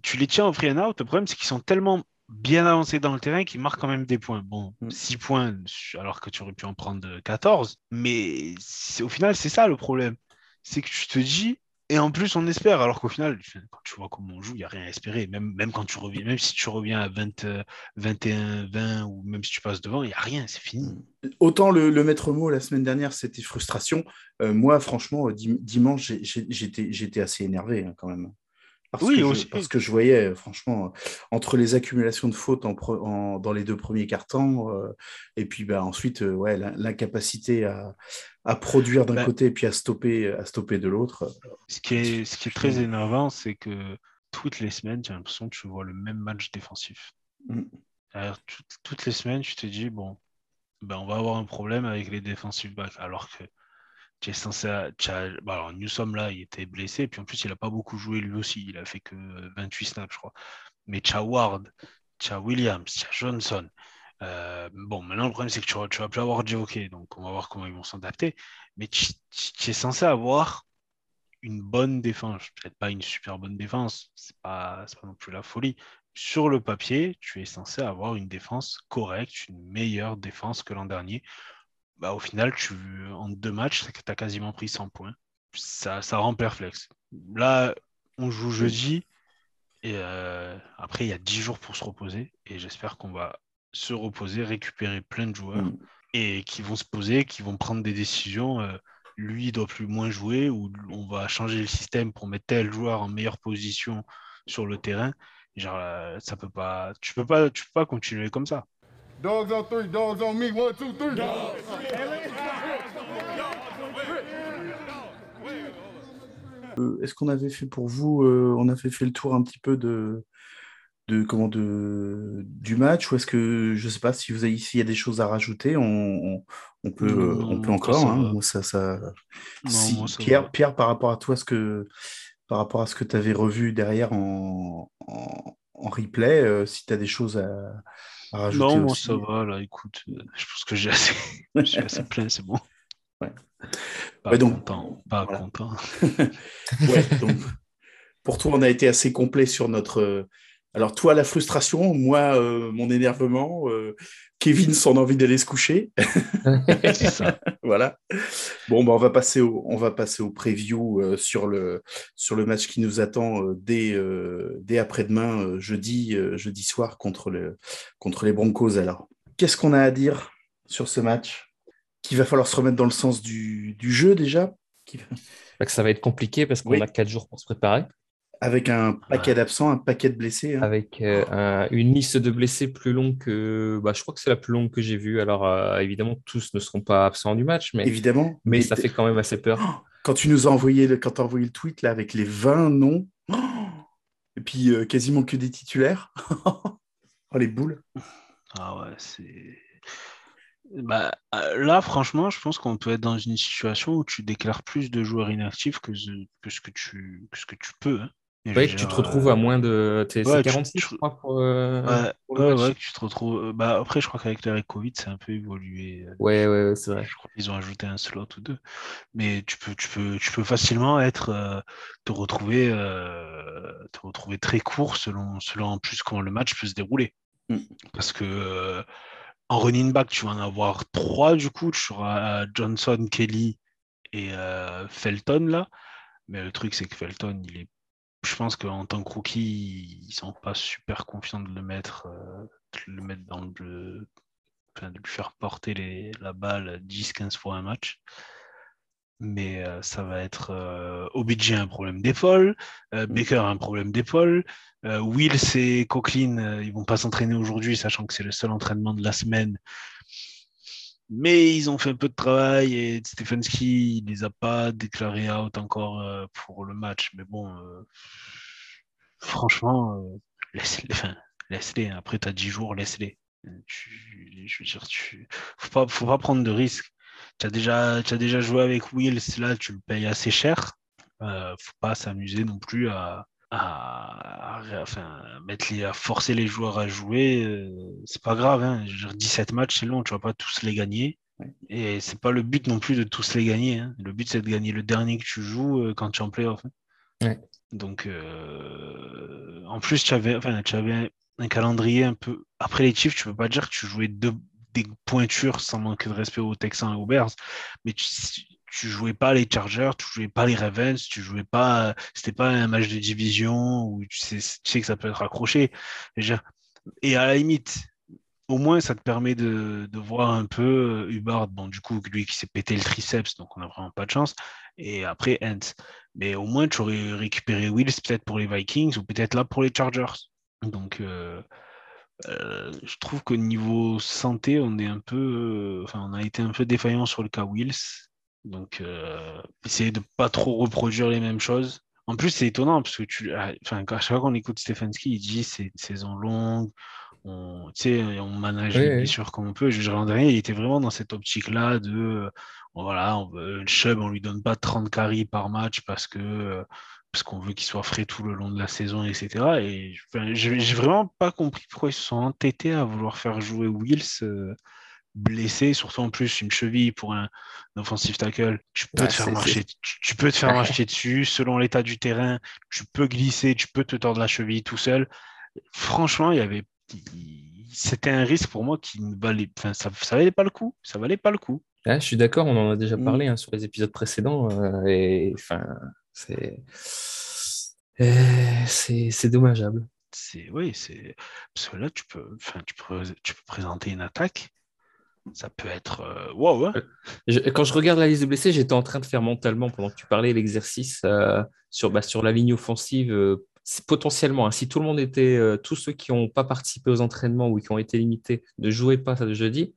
tu les tiens en free and out. Le problème, c'est qu'ils sont tellement bien avancés dans le terrain qu'ils marquent quand même des points. Bon, Mm. 6 points alors que tu aurais pu en prendre 14. Mais c'est- au final, c'est ça le problème. C'est que tu te dis, et en plus, on espère, alors qu'au final, quand tu vois comment on joue, il n'y a rien à espérer. Même, même quand tu reviens, même si tu reviens à 20, euh, 21, 20, ou même si tu passes devant, il n'y a rien, c'est fini. Autant le, le maître mot la semaine dernière, c'était frustration. Euh, moi, franchement, euh, dim- dimanche, j'étais assez énervé hein, quand même. Parce, Oui, que je, parce que je voyais, euh, franchement, euh, entre les accumulations de fautes en pre- en- dans les deux premiers quarts-temps, euh, et puis bah, ensuite, euh, ouais, l'in- l'incapacité à, à produire d'un Ben- côté et puis à stopper, à stopper de l'autre. Ce qui est, ce qui est très énervant, c'est que toutes les semaines, j'ai l'impression que tu vois le même match défensif. Mm. Alors, tout- toutes les semaines, tu te dis, bon, ben, on va avoir un problème avec les defensive backs, alors que as- bon, alors, Newsom, là, il était blessé, puis en plus, il n'a pas beaucoup joué lui aussi. Il a fait que 28 snaps, je crois. Mais as Ward, as Williams, as Johnson. Euh, bon, maintenant, le problème, c'est que tu, vas- plus avoir J.O.K., donc on va voir comment ils vont s'adapter. Mais tu, es censé avoir une bonne défense. Peut-être pas une super bonne défense, c'est pas, pas non plus la folie. Sur le papier, tu es censé avoir une défense correcte, une meilleure défense que l'an dernier. Bah, au final, tu, en deux matchs, tu as quasiment pris 100 points. Ça, ça rend perplexe. Là, on joue jeudi, et euh, après, il y a 10 jours pour se reposer, et j'espère qu'on va se reposer, récupérer plein de joueurs, Mm. et qui vont se poser, qui vont prendre des décisions. euh, lui il doit plus moins jouer ou on va changer le système pour mettre tel joueur en meilleure position sur le terrain. Genre, euh, ça peut pas, tu peux pas, tu peux pas continuer comme ça. Dogs on three, dogs on me. One, two, three. Euh, Est-ce qu'on avait fait pour vous, euh, on avait fait le tour un petit peu de, de comment de du match ou est-ce que je sais pas si vous avez s'il y a des choses à rajouter, on, on, on peut euh, Non, on peut moi, encore. ça hein. va. Moi, ça, ça... Non, Si, moi, ça Pierre, va. Pierre, par rapport à toi, ce que par rapport à ce que tu avais revu derrière en, en, en replay, euh, si tu as des choses à, à rajouter Non, moi aussi. ça va là. Écoute, euh, je pense que j'ai assez, je suis assez plein, c'est bon. Ouais. Pas Ouais, donc, content, pas voilà. content. Ouais, donc, pour toi, on a été assez complet sur notre. euh, Alors, toi, la frustration, moi, euh, mon énervement, euh, Kevin, son envie d'aller se coucher. c'est ça. voilà. Bon, bah, on va passer au, on va passer au preview euh, sur, le, sur le match qui nous attend euh, dès, euh, dès après-demain, jeudi, jeudi soir, contre, le, contre les Broncos. Alors, qu'est-ce qu'on a à dire sur ce match Qu'il va falloir se remettre dans le sens du, du jeu déjà? Qui- Bah, que ça va être compliqué parce qu'on Oui. a quatre jours pour se préparer, Avec un paquet d'absents, un paquet de blessés. hein. avec euh, un- une liste de blessés plus longue que. Bah, je crois que c'est la plus longue que j'ai vue. Alors, euh, évidemment, tous ne seront pas absents du match, mais, Évidemment. mais ça fait quand même assez peur. Quand tu nous as envoyé le, quand t'as envoyé le tweet là, avec les 20 noms, et puis euh, quasiment que des titulaires. oh, les boules. Ah ouais, c'est. Bah, là, franchement, je pense qu'on peut être dans une situation où tu déclares plus de joueurs inactifs que, ce- que ce, que, tu, que ce que tu peux. hein. Ouais, tu te retrouves euh, à moins de. t'es- ouais, c'est tu- 46, tu- je crois, pour, euh, Ouais, pour le ouais, match. ouais, que tu te retrouves. Bah, après, je crois qu'avec le Covid, c'est un peu évolué. euh, Ouais, ouais, ouais, c'est vrai. Je crois qu'ils ont ajouté un slot ou deux. Mais tu peux, tu peux, tu peux facilement être, euh, te retrouver, euh, te retrouver très court selon, selon en plus comment le match peut se dérouler. Mm. Parce que euh, en running back, tu vas en avoir trois du coup. Tu auras Johnson, Kelly et euh, Felton là. Mais le truc, c'est que Felton, il est, je pense qu'en tant que rookie, ils sont pas super confiants de le mettre, euh, de le mettre dans le, enfin, de lui faire porter les, la balle 10-15 fois un match. Mais euh, ça va être euh, a un problème d'épaule, euh, Baker a un problème d'épaule, Wills et Coquelin, ils vont pas s'entraîner aujourd'hui, sachant que c'est le seul entraînement de la semaine. Mais ils ont fait un peu de travail et Stefanski, il les a pas déclarés out encore euh, pour le match. Mais bon, euh, franchement, euh, laisse-les. Enfin, laisse-les. Après, tu as 10 jours, laisse-les. Je veux dire, tu faut pas, pas prendre de risques. Tu as, déjà, déjà joué avec Wills, là, tu le payes assez cher. Faut pas s'amuser non plus à, à, enfin, mettre les, à forcer les joueurs à jouer. Euh, c'est pas grave. Hein. Je veux dire, 17 matchs, c'est long, tu vas pas tous les gagner. Et c'est pas le but non plus de tous les gagner. Hein. Le but, c'est de gagner le dernier que tu joues euh, quand tu es en playoff. Hein. Donc, euh, en plus, tu avais, enfin, tu avais un calendrier un peu. Après les Chiefs, tu peux pas dire que tu jouais deux, des pointures sans manquer de respect aux Texans et aux Bears, mais tu, tu jouais pas les Chargers, tu jouais pas les Ravens, tu jouais pas. C'était pas un match de division où tu sais, que ça peut être accroché. Et à la limite, au moins, ça te permet de, de voir un peu Hubbard, bon, du coup, lui qui s'est pété le triceps, donc on n'a vraiment pas de chance. Et après, Ents. Mais au moins, tu aurais récupéré Wills peut-être pour les Vikings ou peut-être là pour les Chargers. Donc, euh, euh, je trouve qu'au niveau santé, on est un peu, euh, enfin, on a été un peu défaillant sur le cas Wills. Donc, essayer de pas trop reproduire les mêmes choses. En plus, c'est étonnant parce que tu, ah, enfin, à chaque fois qu'on écoute Stefanski, il dit c'est une saison longue, on, on manage les blessures comme on peut. Je dirais, il était vraiment dans cette optique-là de, voilà, on veut, le Chubb, on lui donne pas 30 carries par match parce que parce qu'on veut qu'il soit frais tout le long de la saison, etc. Et j'ai vraiment pas compris pourquoi ils se sont entêtés à vouloir faire jouer Wills euh, blessé, surtout en plus une cheville pour un, offensive tackle. Tu peux te faire marcher, tu, peux te faire marcher dessus selon l'état du terrain. Tu peux glisser, tu peux te tordre la cheville tout seul. Franchement, il y avait, c'était un risque pour moi qui ne valait, enfin, ça, ça valait pas le coup. Ça valait pas le coup. je suis d'accord, on en a déjà mm. parlé hein, sur les épisodes précédents. Euh, et enfin, c'est c'est dommageable. C'est oui, c'est parce que là tu peux, enfin, tu peux, tu peux présenter une attaque. Ça peut être euh, wow. Hein. Euh, quand je regarde la liste de blessés, j'étais en train de faire mentalement pendant que tu parlais l'exercice euh, sur, bah, sur la ligne offensive. potentiellement, hein, si tout le monde était, tous ceux qui n'ont pas participé aux entraînements ou qui ont été limités, ne jouaient pas ça de jeudi,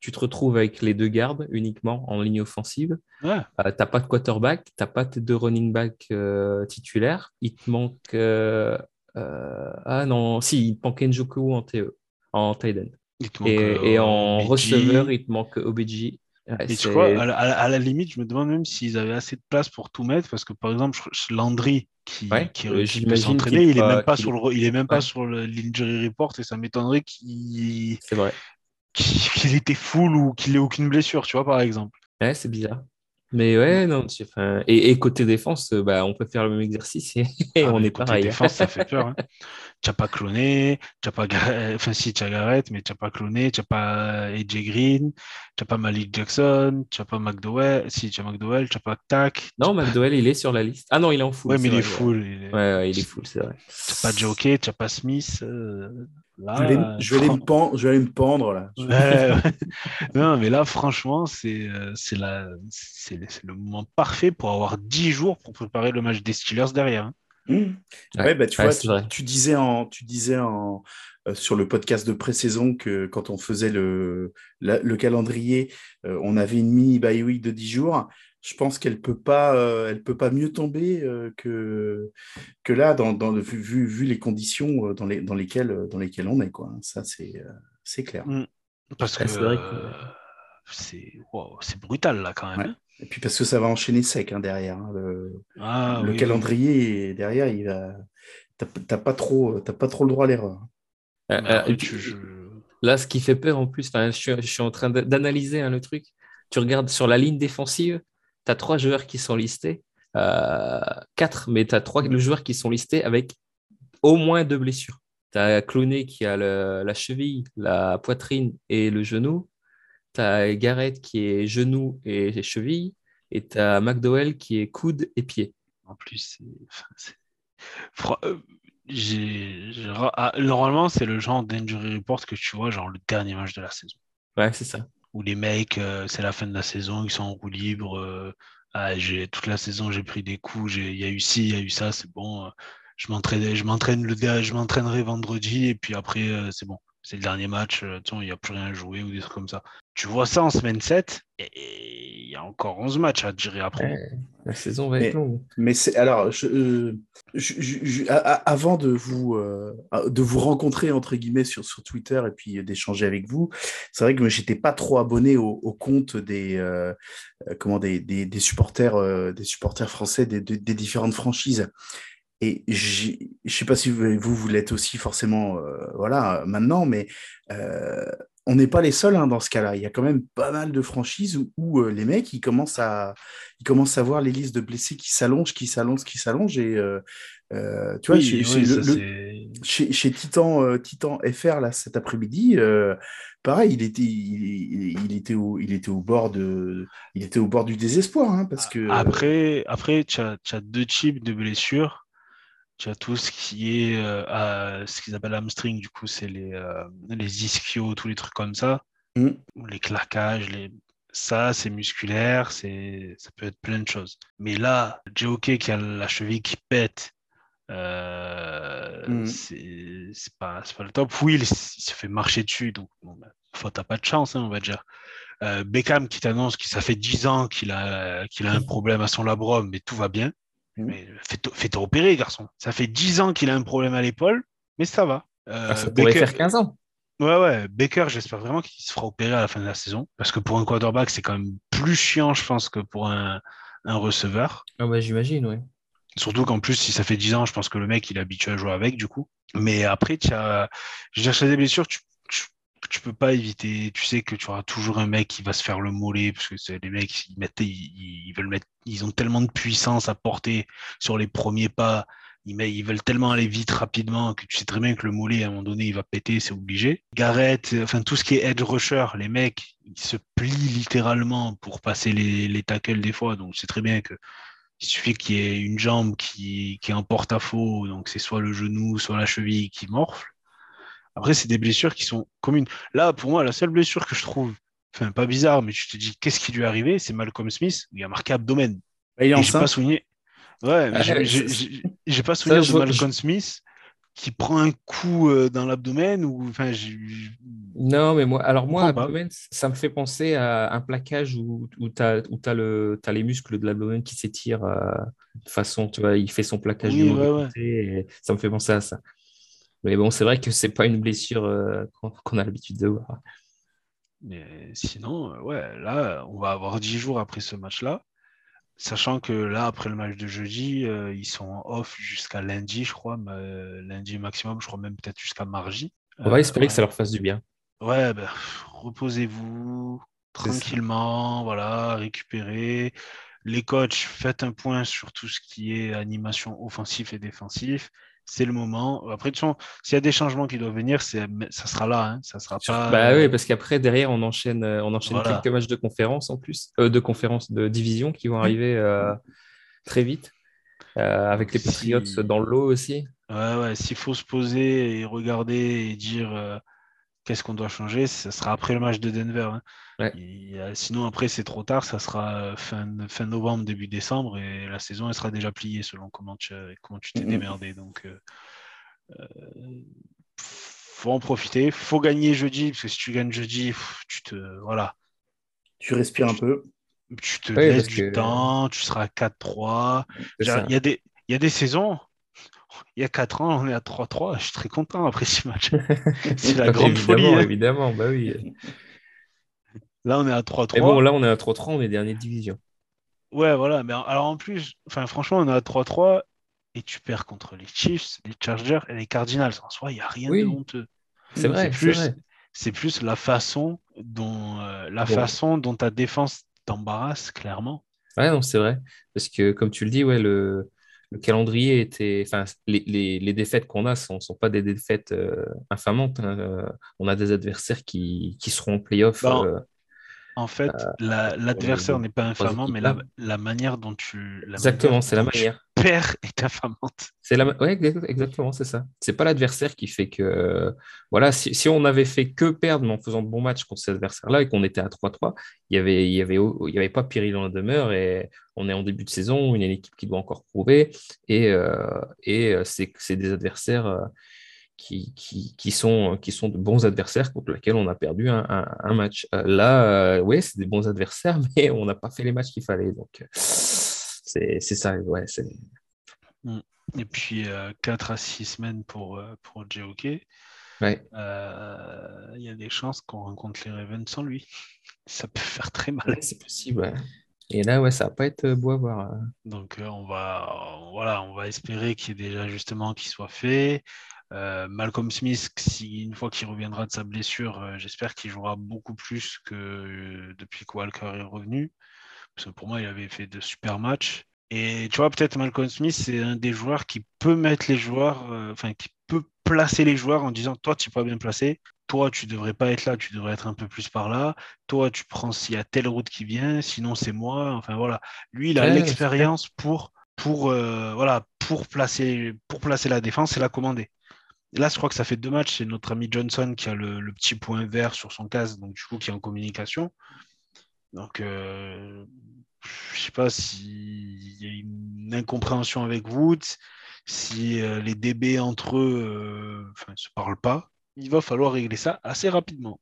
tu te retrouves avec les deux gardes uniquement en ligne offensive. Euh, tu n'as pas de quarterback, tu n'as pas tes deux running back euh, titulaires. Il te manque. Euh, ah non, si, il te manque Njoku en TE, en tight end. Et, en receveur, il te manque OBG. et tu vois, à la, limite, je me demande même s'ils avaient assez de place pour tout mettre, parce que par exemple, Landry, qui, qui, peut s'entraîner, il, est même pas sur le, il est même pas sur l'injury report et ça m'étonnerait qu'il qu'il était full ou qu'il ait aucune blessure, tu vois, par exemple. Ouais, c'est bizarre. Mais ouais, non, enfin, et, côté défense, euh, bah, on peut faire le même exercice et, ah, on est pareil. défense, ça fait peur. Hein. Tu n'as pas cloné, tu n'as pas, enfin si, tu as Garrett, mais tu n'as pas cloné, tu n'as pas AJ Green, tu n'as pas Malik Jackson, tu n'as pas McDowell, si, tu as McDowell, tu n'as pas Tac. Non, McDowell, il est sur la liste. Ah non, il est en full. Ouais, mais il est full. Ouais, ouais, il est full, c'est vrai. Tu n'as pas Jockey, tu n'as pas Smith. Euh, je, vais, aller me pendre, je vais me pendre là. non, mais là, franchement, c'est euh, c'est le moment parfait pour avoir 10 jours pour préparer le match des Steelers derrière. Hein. Mmh. Ouais, bah, tu vois, tu, disais, en, tu disais en, euh, sur le podcast de pré-saison que quand on faisait le, le calendrier, euh, on avait une mini bye week de 10 jours je pense qu'elle peut pas, euh, elle peut pas mieux tomber euh, que, que là, dans, dans le, vu, vu, les conditions euh, dans, les, dans, lesquelles, dans lesquelles on est. Quoi. Ça, c'est, c'est clair. Mm. Parce que c'est, c'est brutal là quand même. Hein. Et puis parce que ça va enchaîner sec hein, derrière. Hein, le, ah le calendrier derrière, il va. T'as pas trop, pas trop le droit à l'erreur. Là, ce qui fait peur en plus, je, je, suis en train d'analyser le truc. Tu regardes sur la ligne défensive, tu as trois joueurs qui sont listés, euh, quatre, mais tu as trois joueurs qui sont listés avec au moins deux blessures. Tu as Cloné qui a la cheville, la poitrine et le genou. Tu as Garrett qui est genou et cheville. Et tu as McDowell qui est coude et pied. En plus, euh, ah, normalement, c'est le genre d'injury report que tu vois, genre le dernier match de la saison. Ouais, c'est ça où les mecs, euh, c'est la fin de la saison, ils sont en roue libre. Euh, ah, toute la saison, j'ai pris des coups, il y a eu ci, il y a eu ça, c'est bon. Euh, je je je m'entraînerai vendredi et puis après, c'est bon. C'est le dernier match, il n'y a plus rien à jouer ou des trucs comme ça. Tu vois ça en semaine 7, et il y a encore 11 matchs à gérer après. la saison va être longue. Mais c'est alors, je, avant de vous, de vous rencontrer entre guillemets sur, sur Twitter et puis d'échanger avec vous, c'est vrai que je n'étais pas trop abonné au, compte des, comment, des, des, supporters, des supporters français des, des différentes franchises. Et je ne sais pas si vous, vous, l'êtes aussi forcément euh, voilà, maintenant, mais euh, on n'est pas les seuls hein, dans ce cas-là. Il y a quand même pas mal de franchises où, euh, les mecs, ils commencent, à, ils commencent à voir les listes de blessés qui s'allongent, qui s'allongent, qui s'allongent. Et tu vois, chez, chez, Titan, Titan FR, là, cet après-midi, pareil, il était, il, était au, il, était au bord de, il était au bord du désespoir. Hein, parce que... Après, après tu as, as deux types de blessures tu as tout ce qui est euh, ce qu'ils appellent hamstring, du coup, c'est les, euh, les ischios, tous les trucs comme ça, mmh. les claquages, les... ça, c'est musculaire, c'est... ça peut être plein de choses. Mais là, J.O.K. qui a la cheville qui pète, euh, mmh. c'est, pas, pas, le top. Will, il se fait marcher dessus, donc bon, bah, t'as pas de chance, hein, on va dire. Euh, Beckham qui t'annonce que ça fait 10 ans qu'il a, qu'il a un problème à son labrum, mais tout va bien. Mmh. Mais fais-toi opérer, garçon. Ça fait 10 ans qu'il a un problème à l'épaule, mais ça va. Euh, ah, ça pourrait faire 15 ans. Ouais, ouais. Baker, j'espère vraiment qu'il se fera opérer à la fin de la saison. Parce que pour un quarterback, c'est quand même plus chiant, je pense, que pour un, un receveur. Ah bah, j'imagine, oui. Surtout qu'en plus, si ça fait 10 ans, je pense que le mec, il est habitué à jouer avec, du coup. Mais après, tu as. Je veux dire, des blessures, tu, tu peux pas éviter. Tu sais que tu auras toujours un mec qui va se faire le mollet parce que les mecs ils, mettent, ils, veulent mettre, ils ont tellement de puissance à porter sur les premiers pas. Ils, veulent tellement aller vite rapidement que tu sais très bien que le mollet à un moment donné il va péter, c'est obligé. Garrett, enfin tout ce qui est edge rusher, les mecs ils se plient littéralement pour passer les, les tackles des fois. Donc c'est très bien que il suffit qu'il y ait une jambe qui, qui est en porte-à-faux, donc c'est soit le genou, soit la cheville qui morfle. Après, c'est des blessures qui sont communes. Là, pour moi, la seule blessure que je trouve, enfin, pas bizarre, mais tu te dis, qu'est-ce qui lui est arrivé? C'est Malcolm Smith, il a marqué abdomen. Il est pas souligné. Ouais, mais ah, j'ai pas souvenir de Malcolm Smith qui prend un coup euh, dans l'abdomen ou enfin non mais moi alors moi abdomen ça me fait penser à un plaquage où, où tu as, as, le, as les muscles de l'abdomen qui s'étirent euh, de façon tu vois il fait son plaquage du et ça me fait penser à ça mais bon, c'est vrai que c'est pas une blessure euh, qu'on a l'habitude de voir. Mais sinon, euh, ouais, là, on va avoir 10 jours après ce match-là. Sachant que là, après le match de jeudi, euh, ils sont off jusqu'à lundi, je crois. lundi maximum, je crois même peut-être jusqu'à mardi. On va espérer que ça leur fasse du bien. Ouais, ben, reposez-vous tranquillement, voilà, récupérez. Les coachs, faites un point sur tout ce qui est animation offensif et défensif c'est le moment. Après, s'il y a des changements qui doivent venir, ça sera là. Hein. Ça sera pas. Bah oui, parce qu'après, derrière, on enchaîne, euh, on enchaîne quelques matchs de conférence en plus, euh, de conférence de division qui vont arriver euh, très vite, avec les Patriots dans l'eau aussi. Ouais, ouais. S'il faut se poser et regarder et dire qu'est-ce qu'on doit changer, ça sera après le match de Denver. Hein. sinon, après, c'est trop tard. Ça sera fin, fin, novembre, début décembre, et la saison, elle sera déjà pliée selon comment tu comment tu t'es démerdé. Donc, euh, euh, faut en profiter. Faut gagner jeudi, parce que si tu gagnes jeudi, tu te voilà. Tu respires un peu. Tu te laisses du temps. Tu seras à 4-3. Il y a des il y a des saisons, il y a 4 ans, on est à 3-3. Je suis très content après ce match. C'est la grande folie. Hein. Évidemment, bah oui. Là, on est à 3-3. bon, là, on est à 3-3, on est dernier de division. Ouais, voilà. Mais alors, en plus, enfin, franchement, on est à 3-3 et tu perds contre les Chiefs, les Chargers et les Cardinals. En soi, il n'y a rien de honteux. C'est vrai. C'est plus, la façon dont, euh, la façon dont ta défense t'embarrasse, clairement. Ouais, non, c'est vrai. Parce que, comme tu le dis, ouais, le, le calendrier était. Enfin, les, les, défaites qu'on a ne sont, sont, pas des défaites euh, infamantes. Hein. Euh, on a des adversaires qui, qui seront en playoff. Ben, euh, en fait, l'adversaire n'est pas infamant, mais la, la, manière dont tu. exactement, c'est la manière. Père est infamante. C'est la... Ouais, exactement, c'est ça. C'est pas l'adversaire qui fait que. Voilà, si, si, on avait fait que perdre, mais en faisant de bons matchs contre cet adversaire-là et qu'on était à 3-3, il n'y avait, il y avait, il y avait pas péril dans la demeure et on est en début de saison, une équipe qui doit encore prouver et, euh, et c'est des adversaires qui, qui, sont, qui sont de bons adversaires contre lesquels on a perdu un, un, match. là, oui, c'est des bons adversaires, mais on n'a pas fait les matchs qu'il fallait. Donc, c'est ça. Ouais, mm. Et puis, 4 à 6 semaines pour, pour JOK. Ouais. Il y a des chances qu'on rencontre les Ravens sans lui. Ça peut faire très mal. c'est possible. Et là, ouais, ça va pas être beau à voir. Hein. Donc, on va, voilà, on va espérer qu'il y ait déjà justement qu'il soit fait. Euh, Malcolm Smith, si, une fois qu'il reviendra de sa blessure, euh, j'espère qu'il jouera beaucoup plus que euh, depuis que Walker est revenu. Parce que pour moi, il avait fait de super matchs. Et tu vois, peut-être Malcolm Smith, c'est un des joueurs qui peut mettre les joueurs, enfin, qui peut placer les joueurs en disant Toi, tu n'es pas bien placé. Toi, tu devrais pas être là, tu devrais être un peu plus par là. Toi, tu prends s'il y a telle route qui vient, sinon c'est moi. Enfin voilà. Lui, il a l'expérience pour, pour, voilà, pour, placer, pour placer la défense et la commander. Là, je crois que ça fait deux matchs. C'est notre ami Johnson qui a le, petit point vert sur son casque, donc du coup, qui est en communication. Donc, euh, je ne sais pas s'il y a une incompréhension avec Woods, si euh, les DB entre eux ne euh, se parlent pas. Il va falloir régler ça assez rapidement.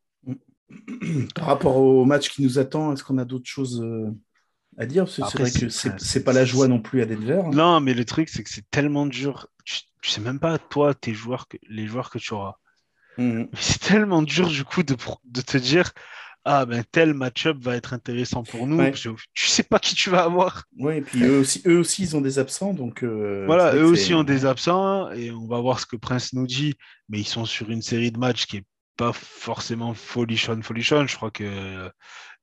Par rapport au match qui nous attend, est-ce qu'on a d'autres choses à dire? C'est vrai que c'est pas la joie non plus à Denver. Hein. Non, mais le truc, c'est que c'est tellement dur. Tu, sais même pas, toi, tes joueurs que, les joueurs que tu auras. Mhm. C'est tellement dur, du coup, de, de te dire ah ben tel match-up va être intéressant pour nous. Tu sais pas qui tu vas avoir. Oui, et puis eux aussi, eux aussi, ils ont des absents, donc. Euh, voilà, eux aussi ont des absents et on va voir ce que Prince nous dit. Mais ils sont sur une série de matchs qui est pas forcément folichon, folichon. Je crois que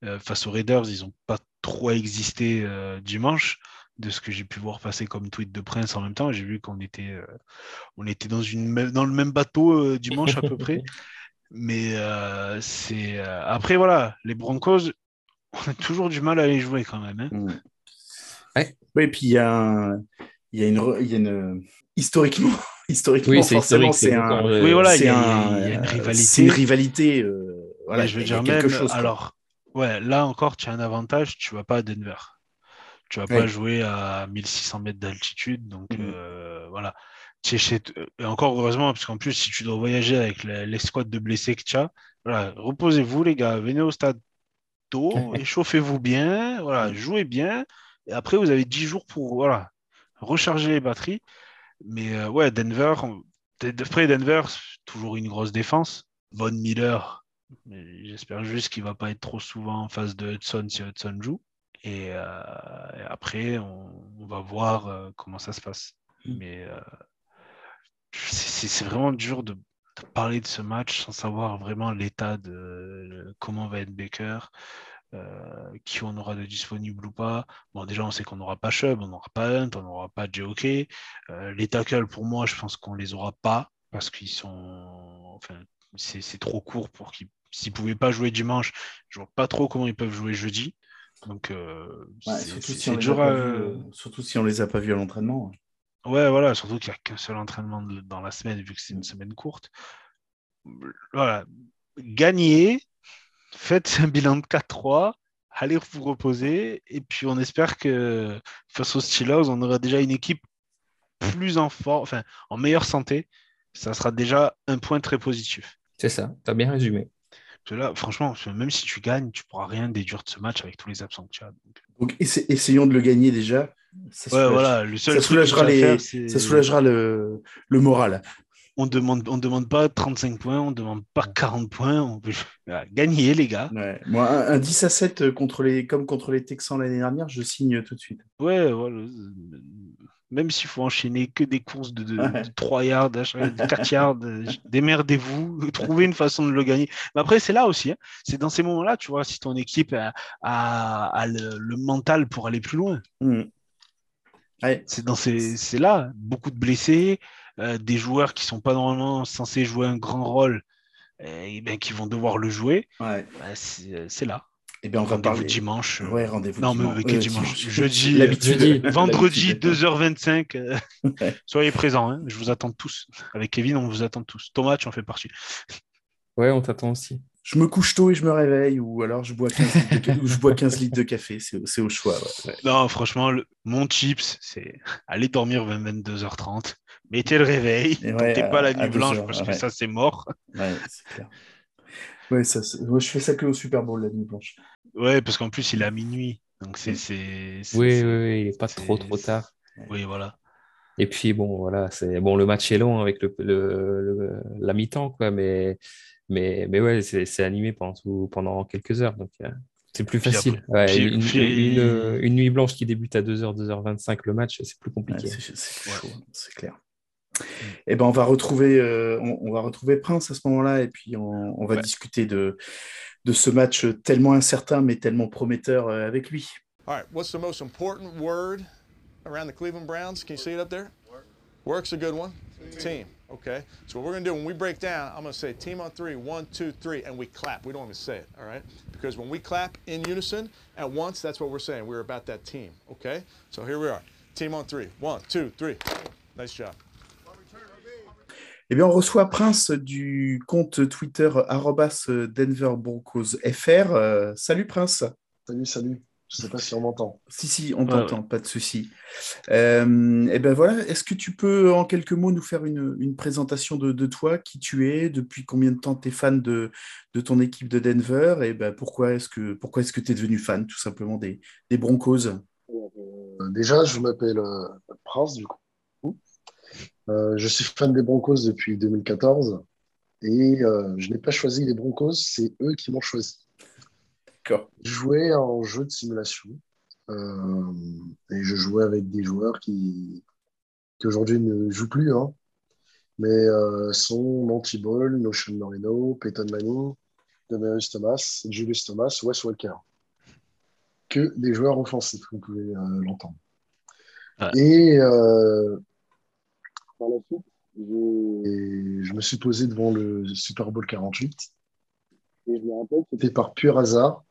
euh, face aux Raiders, ils n'ont pas trop existé euh, dimanche de ce que j'ai pu voir passer comme tweet de Prince en même temps. J'ai vu qu'on était, euh, on était dans, une, dans le même bateau dimanche à peu près. Mais c'est après voilà, les Broncos, on a toujours du mal à les jouer quand même. Hein. Mm. Ouais. Oui, puis il y a, il y a une, il y a une historiquement, historiquement, oui, forcément, c'est un, oui, voilà, il y, a une rivalité. C'est une rivalité. voilà, je veux dire même, chose, alors, Ouais, là encore, tu as un avantage, tu vas pas à Denver. Tu vas pas jouer à 1600 mètres d'altitude. Donc mm. euh, voilà. Et encore heureusement, parce qu'en plus, si tu dois voyager avec l'escouade de blessés que tu as, voilà, reposez-vous les gars, venez au stade tôt, échauffez-vous bien, voilà, jouez bien. Et après, vous avez 10 jours pour voilà, recharger les batteries. Mais euh, ouais, Denver, après Denver, toujours une grosse défense. Von Miller, J'espère juste qu'il ne va pas être trop souvent en face de Hudson si Hudson joue. Et, euh, après, on, va voir euh, comment ça se passe. Mm. Mais euh, c'est vraiment dur de, parler de ce match sans savoir vraiment l'état de comment va être Baker. qui on aura de disponible ou pas. Bon, déjà, on sait qu'on n'aura pas Chubb, on n'aura pas Hunt, on n'aura pas JOK. les tackles, pour moi, je pense qu'on les aura pas parce qu'ils sont. Enfin, c'est trop court pour qu'ils s'ils ne pouvaient pas jouer dimanche, je ne vois pas trop comment ils peuvent jouer jeudi. Donc, euh, surtout, si euh, surtout, si on les a pas vus à l'entraînement. Ouais, voilà, surtout qu'il n'y a qu'un seul entraînement dans la semaine, vu que c'est une semaine courte. Voilà, gagnez, faites un bilan de 4-3, allez vous reposer, et puis on espère que face aux Steelers, on aura déjà une équipe plus en forme, enfin, en meilleure santé. Ça sera déjà un point très positif. C'est ça, tu as bien résumé là, franchement, même si tu gagnes, tu pourras rien déduire de ce match avec tous les absents que tu as. Donc, essayons de le gagner déjà. Ça voilà, le seul ça soulagera, les... ça soulagera le, le moral. On demande, on demande pas 35 points, on demande pas 40 points, on peut gagner les gars. Moi, un, 10 à 7 contre les, comme contre les Texans l'année dernière, je signe tout de suite. Ouais, voilà même s'il faut enchaîner que des courses de, 3 yards, de 4 yards, démerdez-vous, trouvez une façon de le gagner. Mais après, c'est là aussi, hein. c'est dans ces moments-là, tu vois, si ton équipe a, le, mental pour aller plus loin. Mmh. C'est dans c'est là, beaucoup de blessés, euh, des joueurs qui sont pas normalement censés jouer un grand rôle, et, ben, qui vont devoir le jouer. Bah, c'est là. Eh bien, on va rendez-vous dimanche. Ouais, rendez-vous non, dimanche. mais dimanche Jeudi, jeudi vendredi, 2h25. Euh, soyez présents, hein. je vous attends tous. Avec Kevin, on vous attend tous. Thomas, tu en fais partie. Ouais, on t'attend aussi. Je me couche tôt et je me réveille, ou alors je bois 15 litres de, je bois 15 litres de café, c'est au choix. Non, franchement, mon chips, c'est aller dormir 22h30, mettez le réveil, ne pas la nuit blanche parce que ça, c'est mort. Ouais, c'est clair. Ouais, ça, je fais ça que au Super Bowl, la nuit blanche. Ouais, parce qu'en plus, il est à minuit. Donc, c'est. Oui, oui, oui, il n'est pas trop, trop tard. Oui, voilà. Et puis, bon, voilà, c'est bon, le match est long avec le, le, la mi-temps, quoi, mais, mais, mais ouais, c'est animé pendant, pendant quelques heures. Donc, euh, c'est plus facile. une, une, nuit blanche qui débute à 2h, 2h25 le match, c'est plus compliqué. c'est clair. Eh ben, on va retrouver, euh, on, va retrouver Prince à ce moment-là, et puis on, on va discuter de, de ce match tellement incertain mais tellement prometteur euh, avec lui. All right, what's the most important word around the Cleveland Browns? Can you see it up there? Work. Work's a good one. Team. Okay. So what we're to do when we break down, I'm to say team on three, one, two, three, and we clap. We don't even say it. All right? Because when we clap in unison at once, that's what we're saying. We're about that team. Okay? So here we are. Team on three. One, two, three. Nice job. Eh bien, on reçoit Prince du compte Twitter Denver Broncos FR. Euh, salut Prince. Salut, salut. Je ne sais pas si on m'entend. Si, si, on t'entend, pas de souci. Euh, eh ben voilà, est-ce que tu peux en quelques mots nous faire une, présentation de, toi, qui tu es, depuis combien de temps tu es fan de, ton équipe de Denver et ben pourquoi est-ce que pourquoi est-ce que tu es devenu fan tout simplement des, des Broncos? Euh, Déjà, je m'appelle Prince du coup. Euh, je suis fan des Broncos depuis 2014 et euh, je n'ai pas choisi les Broncos, c'est eux qui m'ont choisi. D'accord. Je jouais en jeu de simulation euh, et je jouais avec des joueurs qui, aujourd'hui ne jouent plus, hein, mais sont Monty Ball, Notion Moreno, Peyton Manning, Demarius Thomas, Julius Thomas, Wes Walker. Que des joueurs offensifs, vous pouvez l'entendre. Et par la suite, je me suis posé devant le Super Bowl 48. Et je me rappelle que c'était par pur hasard,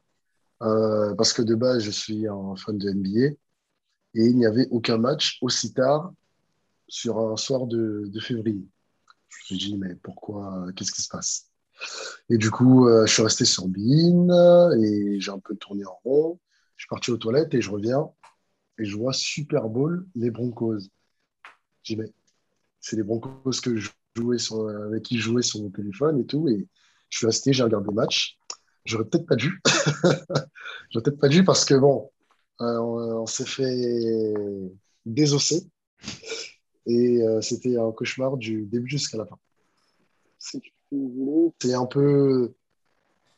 euh, parce que de base, je suis un fan de NBA. Et il n'y avait aucun match aussi tard sur un soir de, février. Je me suis dit, mais pourquoi Qu'est-ce qui se passe? Et du coup, euh, je suis resté sur Bean et j'ai un peu tourné en rond. Je suis parti aux toilettes et je reviens et je vois Super Bowl, les Broncos. J'ai dit, mais c'est les Broncos que je jouais avec qui je jouais sur mon téléphone et tout. Et je suis resté, j'ai regardé le match. J'aurais peut-être pas dû. J'aurais peut-être pas dû parce que bon, euh, on, s'est fait désosser. Et euh, c'était un cauchemar du début jusqu'à la fin. C'est un peu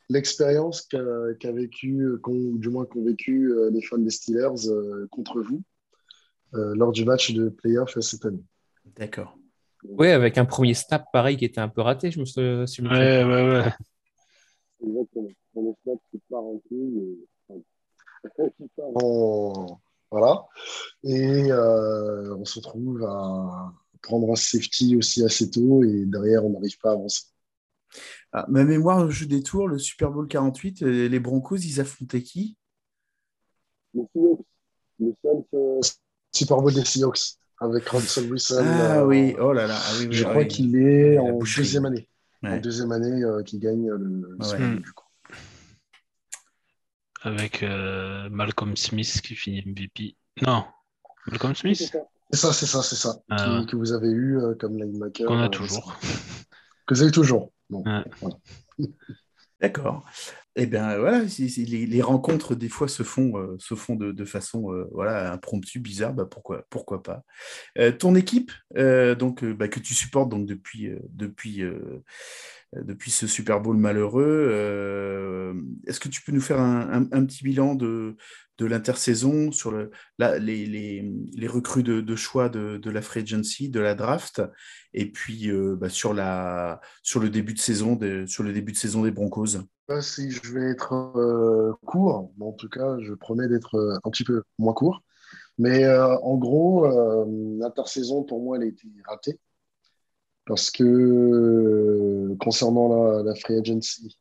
l'expérience qu'a vécu, du moins qu'ont vécu euh, les fans des Steelers contre vous lors du match de playoff cette année. D'accord. Oui, avec un premier snap pareil qui était un peu raté, je me suis Ouais, ouais, ouais. Exactement. Le snap qui part en Voilà. Et euh, on se retrouve à prendre un safety aussi assez tôt et derrière, on n'arrive pas à avancer. Ah, ma mémoire, le jeu des tours, le Super Bowl 48, euh, les Broncos, ils affrontaient qui? Les Seahawks. Le seul euh, Super Bowl des Seahawks avec Russell Wilson. Ah euh, oui, oh là là. Ah oui, je crois qu'il est en deuxième année. En deuxième année euh, qu'il gagne le, le du coup. Avec euh, Malcolm Smith qui finit MVP. Non, Malcolm Smith? C'est ça, c'est ça, c'est ça. Ah. que vous avez eu comme linebacker. Qu'on a toujours. Que vous avez toujours. Bon, D'accord. Eh bien, voilà, les, rencontres, des fois, se font, euh, de, façon euh, voilà, impromptue, bizarre, bah, pourquoi, pourquoi pas. Euh, ton équipe, donc, bah, que tu supportes donc, depuis, depuis, depuis ce Super Bowl malheureux, est-ce que tu peux nous faire un petit bilan de, de l'intersaison, sur le, les, recrues de, choix de, la free agency, de la draft, et puis euh, bah, sur, le début de saison de, sur le début de saison des Broncos? Si je vais être euh, court, en tout cas, je promets d'être euh, un petit peu moins court. Mais en gros, l'intersaison, pour moi, elle a été ratée. Parce que concernant la, free agency,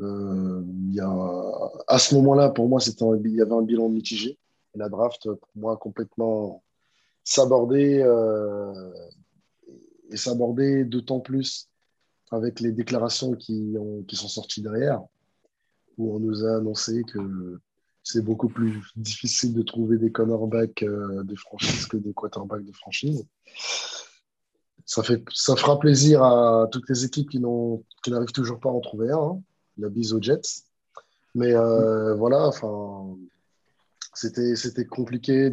euh, y a, à ce moment-là, pour moi, il y avait un bilan mitigé. La draft, pour moi, complètement s'aborder euh, et s'aborder d'autant plus avec les déclarations qui, ont, qui sont sorties derrière, où on nous a annoncé que c'est beaucoup plus difficile de trouver des cornerbacks euh, de franchise que des quarterbacks de franchise. Ça, fera plaisir à toutes les équipes qui n'arrivent toujours pas à en trouver un. Hein. La bise aux Jets. Mais euh, voilà, enfin, c'était, compliqué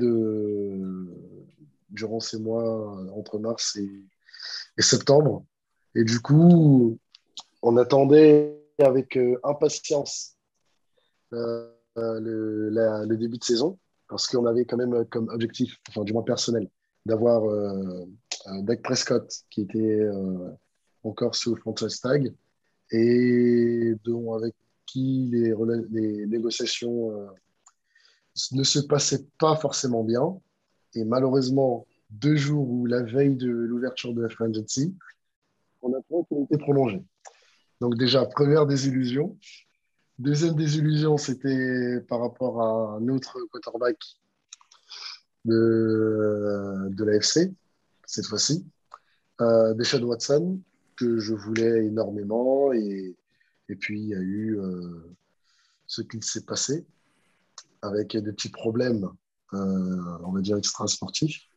durant ces mois entre mars et, septembre. Et du coup, on attendait avec euh, impatience euh, le, le, début de saison parce qu'on avait quand même comme objectif, enfin du moins personnel, d'avoir euh, Dak Prescott qui était encore sous franchise tag et dont avec qui les, négociations ne se passaient pas forcément bien. Et malheureusement, deux jours ou la veille de l'ouverture de la Agency, on apprend qu'il a été prolongé. Donc déjà, première désillusion. Deuxième désillusion, c'était par rapport à un autre quarterback de, de l'AFC, cette fois-ci, euh, Deshaun Watson, que je voulais énormément. Et, et puis, il y a eu euh, ce qu'il s'est passé avec des petits problèmes euh, on va dire, extra-sportif.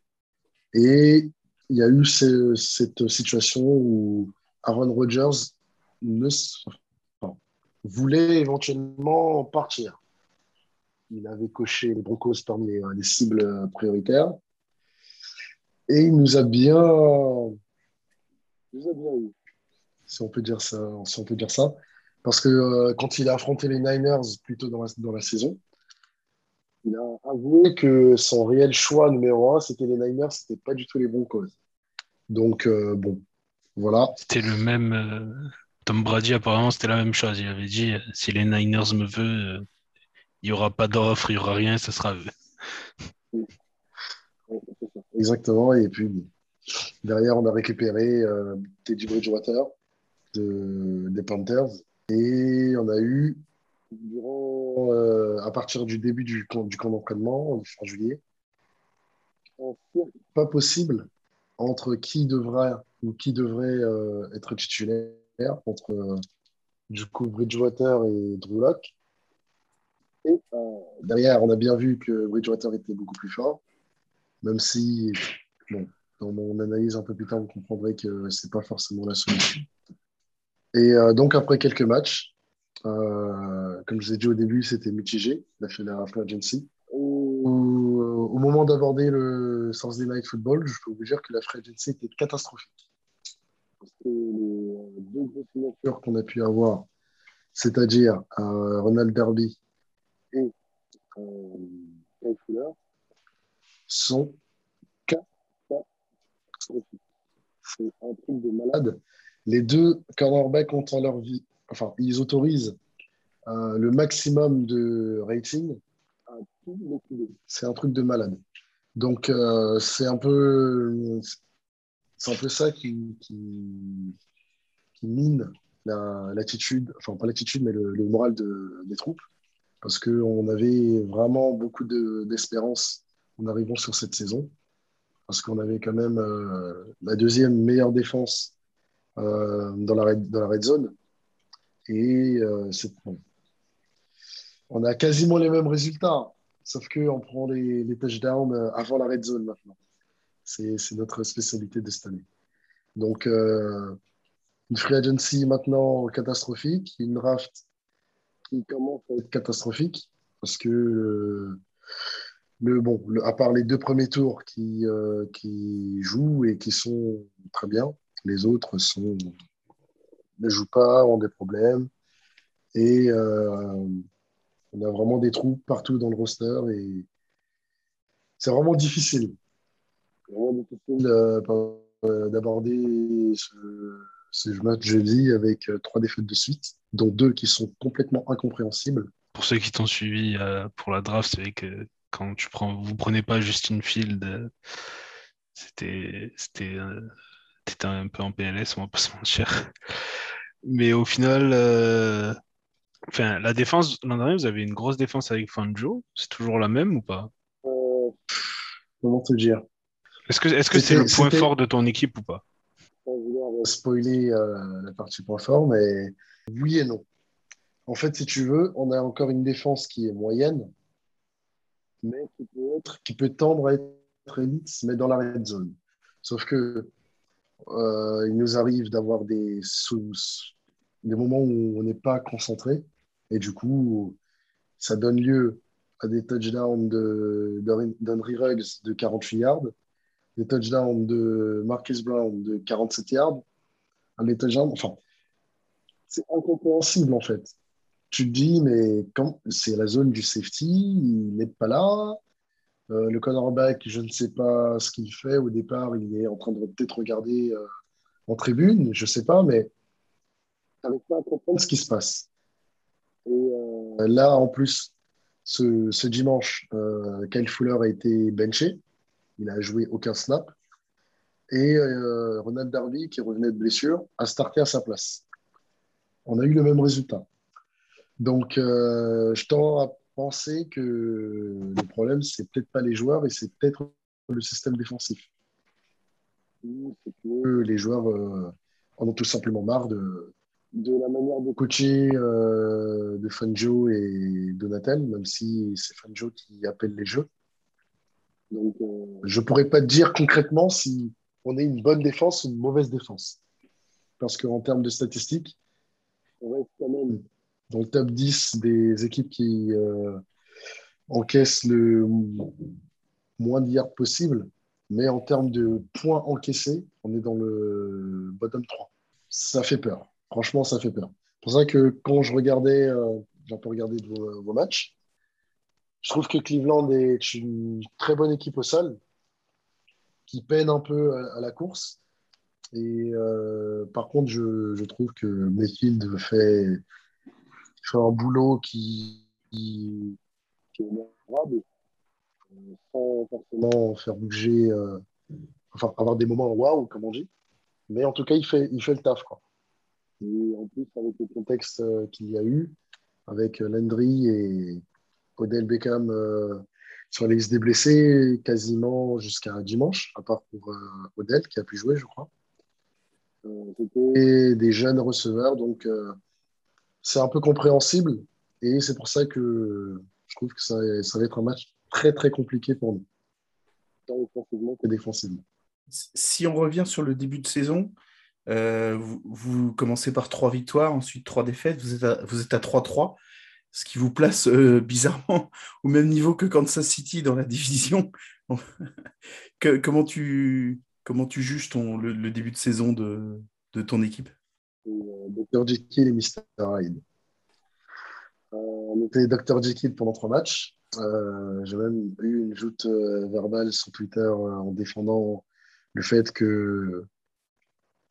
Et il y a eu cette situation où Aaron Rodgers ne, voulait éventuellement partir. Il avait coché les Broncos parmi les, cibles prioritaires. Et il nous a bien, nous a bien eu, si on peut dire ça, si on peut dire ça. Parce que euh, quand il a affronté les Niners plus tôt dans la saison, il a avoué que son réel choix numéro un, c'était les Niners, c'était pas du tout les Broncos. Donc, euh, bon, voilà. C'était le même. Euh, Tom Brady, apparemment, c'était la même chose. Il avait dit si les Niners me veulent, il n'y aura pas d'offre, il n'y aura rien, ce sera. Exactement. Et puis, derrière, on a récupéré Teddy Bridgewater de, des Panthers. Et on a eu durant, euh, à partir du début du camp, du camp d'entraînement, fin juillet, pas possible entre qui devra ou qui devrait euh, être titulaire entre euh, du coup Bridgewater et Drew Locke. Et derrière, on a bien vu que Bridgewater était beaucoup plus fort, même si, dans mon analyse un peu plus tard, vous comprendrez que c'est pas forcément la solution. Et donc après quelques matchs, euh, comme je vous ai dit au début, c'était mitigé, la Free Agency. Au, au moment d'aborder le Thursday Night Football, je peux vous dire que la Free Agency était catastrophique. Parce que les deux grosses signatures qu'on a pu avoir, c'est-à-dire euh, Ronald Derby et euh, Kyle Fuller, sont. C'est un truc de malade. Les deux cornerbacks ont en leur vie enfin, ils autorisent euh, le maximum de rating C'est un truc de malade. Donc, euh, c'est un peu, c'est un peu ça qui, mine l'attitude, enfin pas l'attitude, mais le, moral des troupes, parce qu'on avait vraiment beaucoup d'espérance en arrivant sur cette saison, parce qu'on avait quand même euh, la deuxième meilleure défense dans, la dans la red zone, et euh, On a quasiment les mêmes résultats, sauf qu'on prend les, touchdowns euh, avant la red zone maintenant. C'est notre spécialité de cette année. Donc, euh, une free agency maintenant catastrophique, une draft qui commence à être catastrophique, parce que le, bon, à part les deux premiers tours qui, qui jouent et qui sont très bien, les autres ne jouent pas, ont des problèmes. Et euh, on a vraiment des trous partout dans le roster. Et c'est vraiment difficile. vraiment difficile euh, euh, d'aborder ce, ce, match jeudi avec trois défaites de suite, dont deux qui sont complètement incompréhensibles. Pour ceux qui t'ont suivi pour la draft, c'est que quand tu prends, vous prenez pas Justin Field, c'était c'était un peu en PLS, on va pas se mentir. Mais au final, euh, enfin, la défense, l'an dernier, vous avez une grosse défense avec Fanjo. C'est toujours la même ou pas? Euh, Comment te dire? Est-ce que c'est -ce c'est le point fort de ton équipe ou pas? Sans vouloir spoiler euh, la partie point fort, mais oui et non. En fait, si tu veux, on a encore une défense qui est moyenne, mais qui peut, être, qui peut tendre à être élite, mais dans la red zone. Sauf que Euh, il nous arrive d'avoir des, des moments où on n'est pas concentré. Et du coup, ça donne lieu à des touchdowns d'Henry Ruggs de 48 yards, des touchdowns de Marcus Brown de 47 yards, un touchdowns, enfin, c'est incompréhensible en fait. Tu te dis, mais quand c'est la zone du safety, il n'est pas là. Euh, le cornerback, je ne sais pas ce qu'il fait. Au départ, il est en train de peut-être regarder euh, en tribune, je ne sais pas, mais n'arrive pas à comprendre ce qui se passe. Et euh, là, en plus, ce, ce dimanche, Kyle Fuller a été benché. Il a joué aucun snap. Et Ronald Darby, qui revenait de blessure, a starté à sa place. On a eu le même résultat. Donc, je tends à penser que le problème, c'est peut-être pas les joueurs et c'est peut-être le système défensif. C'est que les joueurs euh, en ont tout simplement marre de, de la manière de coacher euh, de Fanjo et Donatel, même si c'est Fanjo qui appelle les jeux. Donc, euh, je ne pourrais pas dire concrètement si on est une bonne défense ou une mauvaise défense. Parce qu'en termes de statistiques, on reste quand même dans le top 10 des équipes qui euh, encaissent le moins de possible. Mais en termes de points encaissés, on est dans le bottom 3. Ça fait peur. Franchement, ça fait peur. C'est pour ça que quand je regardais, euh, j'ai un regardé vos, matchs, je trouve que Cleveland est une très bonne équipe au sol, qui peine un peu à, la course. Et euh, par contre, je, je, trouve que Mayfield fait fait un boulot qui, qui, est mémorable, euh, sans forcément faire bouger, euh, enfin avoir des moments waouh, comme on dit. Mais en tout cas, il fait, il fait le taf. Quoi. Et en plus, avec le contexte euh, qu'il y a eu, avec Landry et Odell Beckham sur les listes des blessés quasiment jusqu'à dimanche, à part pour Odell qui a pu jouer, je crois. C'était des jeunes receveurs, donc c'est un peu compréhensible. Et c'est pour ça que je trouve que ça, va être un match très, très compliqué pour nous, tant offensivement que défensivement. Si on revient sur le début de saison, euh, vous, commencez par trois victoires, ensuite trois défaites, vous êtes à, vous êtes à 3-3, ce qui vous place euh, bizarrement au même niveau que Kansas City dans la division. comment, tu, juges ton, le, début de saison de, ton équipe? Dr. Jekyll et Mr. Hyde. Euh, on était Dr. Jekyll pendant trois matchs. Euh, j'ai même eu une joute verbale sur Twitter en défendant le fait que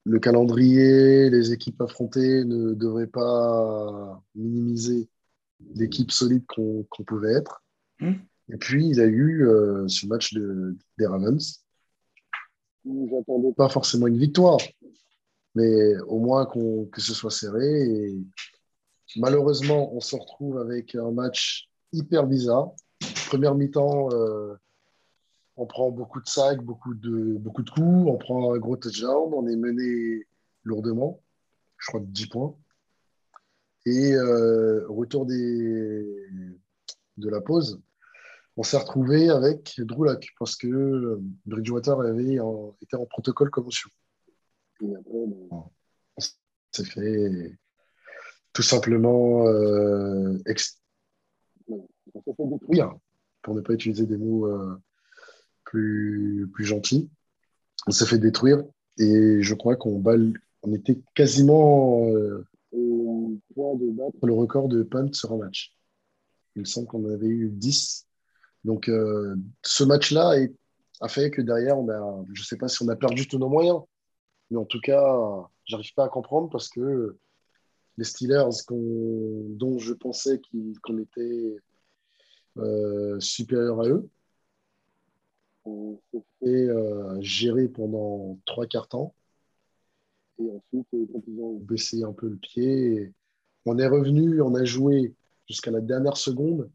le calendrier, les équipes affrontées ne devraient pas minimiser l'équipe solide qu'on pouvait être. Hmm. Et puis, il y a eu ce match de, des Ravens où j'attendais pas forcément une victoire, mais au moins que ce soit serré. Malheureusement, on se retrouve avec un match hyper bizarre. Première mi-temps, euh, on prend beaucoup de sacs, beaucoup de, beaucoup de coups, on prend un gros touchdown, on est mené lourdement, je crois de 10 points. Et euh, au retour des, de la pause, on s'est retrouvé avec Drew parce que Bridgewater avait été en protocole commotion. Et après, on s'est fait tout simplement euh, on s'est fait détruire, pour ne pas utiliser des mots euh, plus, plus gentils. On s'est fait détruire et je crois qu'on on était quasiment euh, au point de battre le record de punt sur un match. Il semble qu'on avait eu 10. Donc ce match-là a fait que derrière, on a, je ne sais pas si on a perdu tous nos moyens, mais en tout cas, j'arrive pas à comprendre parce que les Steelers, dont je pensais qu'on était euh, supérieur à eux, ont fait euh, gérer pendant trois quarts temps. Et ensuite, quand ils ont baissé un peu le pied, on est revenu, on a joué jusqu'à la dernière seconde.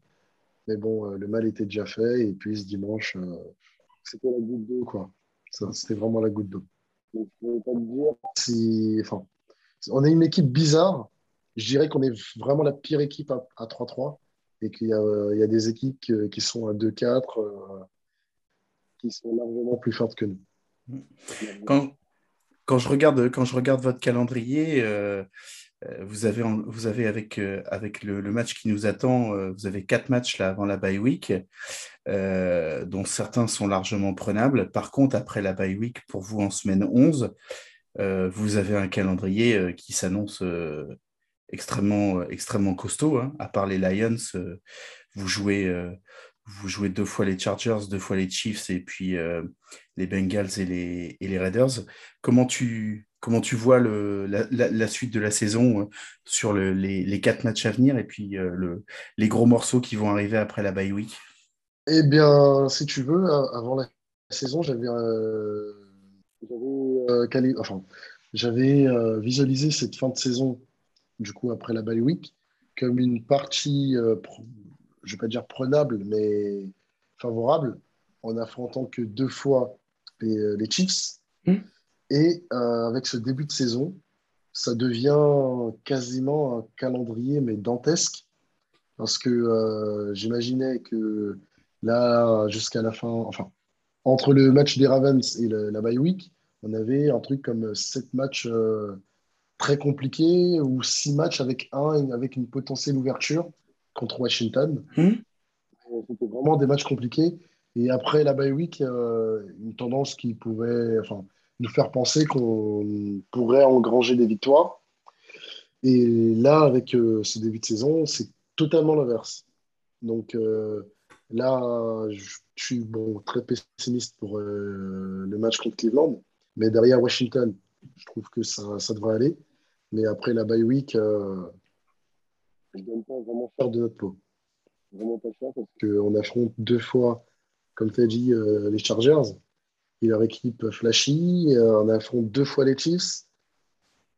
Mais bon, euh, le mal était déjà fait. Et puis ce dimanche, c'était la goutte d'eau, quoi. C'était vraiment la goutte d'eau on est une équipe bizarre. Je dirais qu'on est vraiment la pire équipe à, 3-3 et qu'il y, a des équipes qui sont à 2-4 euh, qui sont largement plus fortes que nous. Quand, quand je regarde, quand je regarde votre calendrier, euh, euh, vous avez, vous avez avec, avec le, match qui nous attend, vous avez quatre matchs là avant la bye week, dont certains sont largement prenables. Par contre, après la bye week, pour vous en semaine 11, vous avez un calendrier qui s'annonce extrêmement, extrêmement costaud. Hein. À part les Lions, vous jouez vous jouez deux fois les Chargers, deux fois les Chiefs et puis euh, les Bengals et les, Raiders. Comment tu, comment tu vois le, la, suite de la saison euh, sur le, les, quatre matchs à venir et puis euh, le, les gros morceaux qui vont arriver après la bye week? Eh bien, si tu veux, avant la saison, j'avais enfin, j'avais visualisé cette fin de saison, du coup, après la bye week, comme une partie je ne vais pas dire prenable, mais favorable, en affrontant que deux fois les, euh, les Chiefs. Hmm. Et euh, avec ce début de saison, ça devient quasiment un calendrier, mais dantesque, parce que euh, j'imaginais que là, jusqu'à la fin, enfin, entre le match des Ravens et la bye week, on avait un truc comme sept matchs très compliqués ou six matchs avec un avec une potentielle ouverture contre Washington. Hmm. C'était vraiment des matchs compliqués. Et après la bye week, euh, une tendance qui pouvait enfin, nous faire penser qu'on pourrait engranger des victoires. Et là, avec euh, ce début de saison, c'est totalement l'inverse. Donc euh, là, je, suis très pessimiste pour le match contre Cleveland. Mais derrière Washington, je trouve que ça, devrait aller. Mais après la bye week, je ne donne pas vraiment faire de notre peau. Vraiment pas cher parce qu'on affronte deux fois, comme tu as dit, euh, les Chargers et leur équipe flashy. Euh, on affronte deux fois les Chiefs,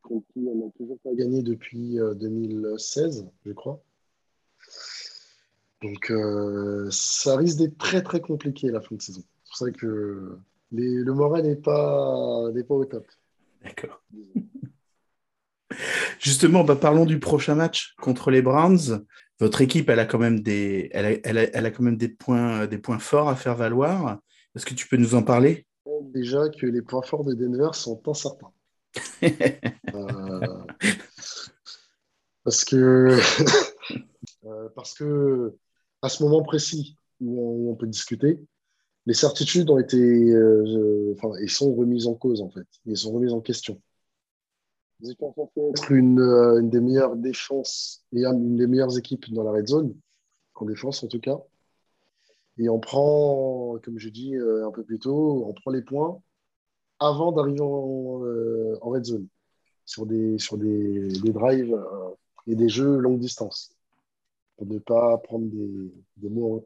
contre qui on n'a toujours pas gagné depuis 2016, euh, je crois. Donc ça risque d'être très très compliqué la fin de saison. C'est pour ça que le moral n'est pas, pas au top. D'accord. Justement, bah, parlons du prochain match contre les Browns. Votre équipe, elle a quand même des, elle a, quand même des points, des points forts à faire valoir. Est-ce que tu peux nous en parler? Déjà que les points forts de Denver sont incertains. Euh, parce que euh, parce que à ce moment précis où on, peut discuter, les certitudes ont été, euh, enfin, ils sont remises en cause en fait, ils sont remises en question. Vous une, euh, une, des meilleures défenses et une des meilleures équipes dans la red zone, en défense en tout cas. Et on prend, comme je dis euh, un peu plus tôt, on prend les points avant d'arriver en, euh, red zone, sur des, sur des, des drives et des jeux longue distance, pour ne pas prendre des, des mots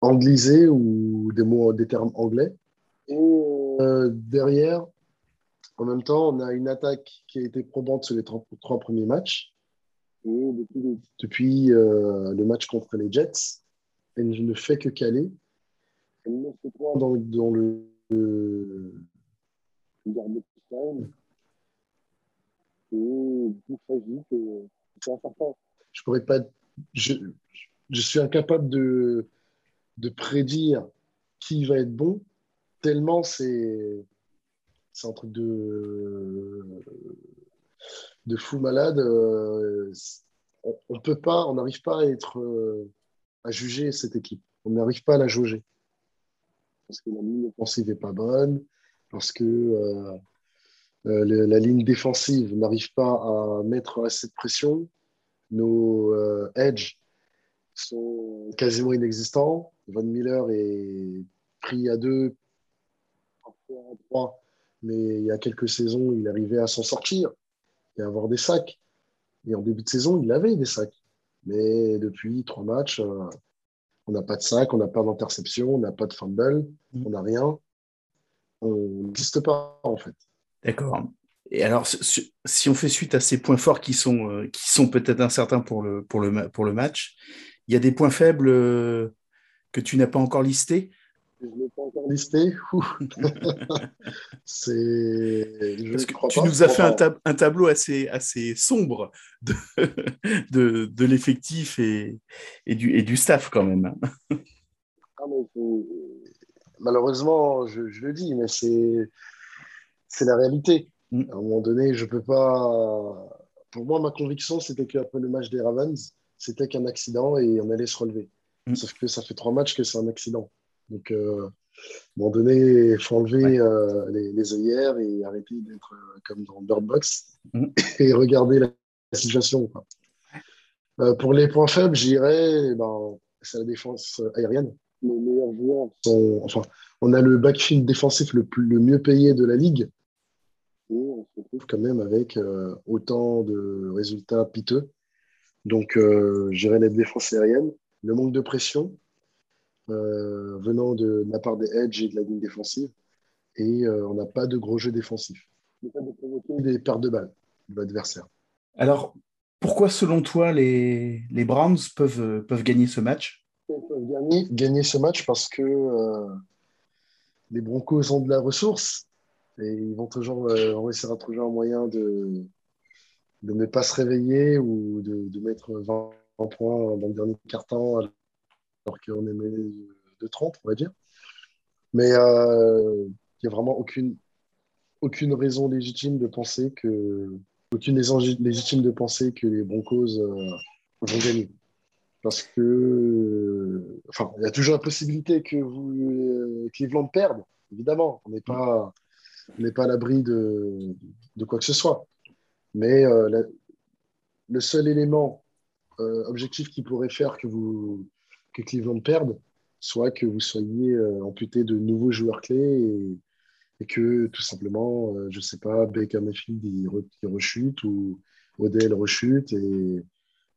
anglisés ou des mots des termes anglais. Et derrière, en même temps, on a une attaque qui a été probante sur les trois premiers matchs. Et depuis, euh, le match contre les Jets, elle ne fait que caler. Elle met ce point dans, dans le, le, time. Et il s'agit que c'est important. Je pourrais pas. Je, suis incapable de, prédire qui va être bon, tellement c'est un truc de, fou malade. Euh, on, peut pas, on n'arrive pas euh, à juger cette équipe. On n'arrive pas à la jauger parce que la ligne offensive n'est pas bonne, parce que euh, la ligne défensive n'arrive pas à mettre assez de pression. Nos edge sont quasiment inexistants. Von Miller est pris à deux, parfois à trois mais il y a quelques saisons, il arrivait à s'en sortir et à avoir des sacs. Et en début de saison, il avait des sacs. Mais depuis trois matchs, euh, on n'a pas de sac, on n'a pas d'interception, on n'a pas de fumble, mm. on n'a rien. On n'existe pas, en fait. D'accord. Et alors, si on fait suite à ces points forts qui sont, euh, qui sont peut-être incertains pour le, pour, le, pour le match, il y a des points faibles euh, que tu n'as pas encore listés? Je ne l'ai pas encore listé. c'est. Parce que tu nous as fait un, tableau assez, assez sombre de, de, de l'effectif et, et, du, et du staff quand même. Hein. Ah, Malheureusement, je, je, le dis, mais c'est c'est la réalité. Mm. À un moment donné, je peux pas. Pour moi, ma conviction, c'était qu'après le match des Ravens, c'était qu'un accident et on allait se relever. Mm. Sauf que ça fait trois matchs que c'est un accident. Donc, euh, à un moment donné, il faut enlever euh, les, les, œillères et arrêter d'être euh, comme dans Bird Box mm. et regarder la, situation. pour les points faibles, j'irais, ben, c'est la défense aérienne. Les meilleurs joueurs sont. Enfin, on a le backfield défensif le, plus, le mieux payé de la ligue. Et on se retrouve quand même avec autant de résultats piteux. Donc, euh, j'irai la défense aérienne. Le manque de pression euh, venant de, la part des edge et de la ligne défensive. Et euh, on n'a pas de gros jeu défensif. De provoquer des pertes de balles de l'adversaire. Alors, pourquoi, selon toi, les, les Browns peuvent, peuvent gagner ce match? Ils peuvent gagner, gagner ce match parce que les Broncos ont de la ressource et ils vont toujours, on essaiera toujours un moyen de, de ne pas se réveiller ou de, mettre 20, points dans le dernier quart-temps alors qu'on est mené de 30, on va dire. Mais euh, il n'y a vraiment aucune, aucune raison légitime de penser que aucune raison légitime de penser que les Broncos euh, vont gagner. Parce que, enfin, il y a toujours la possibilité que vous, Cleveland perde, évidemment. On n'est pas, on n'est pas à l'abri de, de quoi que ce soit. Mais euh, le seul élément euh, objectif qui pourrait faire que, vous, que Cleveland perde, soit que vous soyez euh, amputé de nouveaux joueurs clés et, que tout simplement, je ne sais pas, Baker Mayfield il, rechute ou Odell rechute et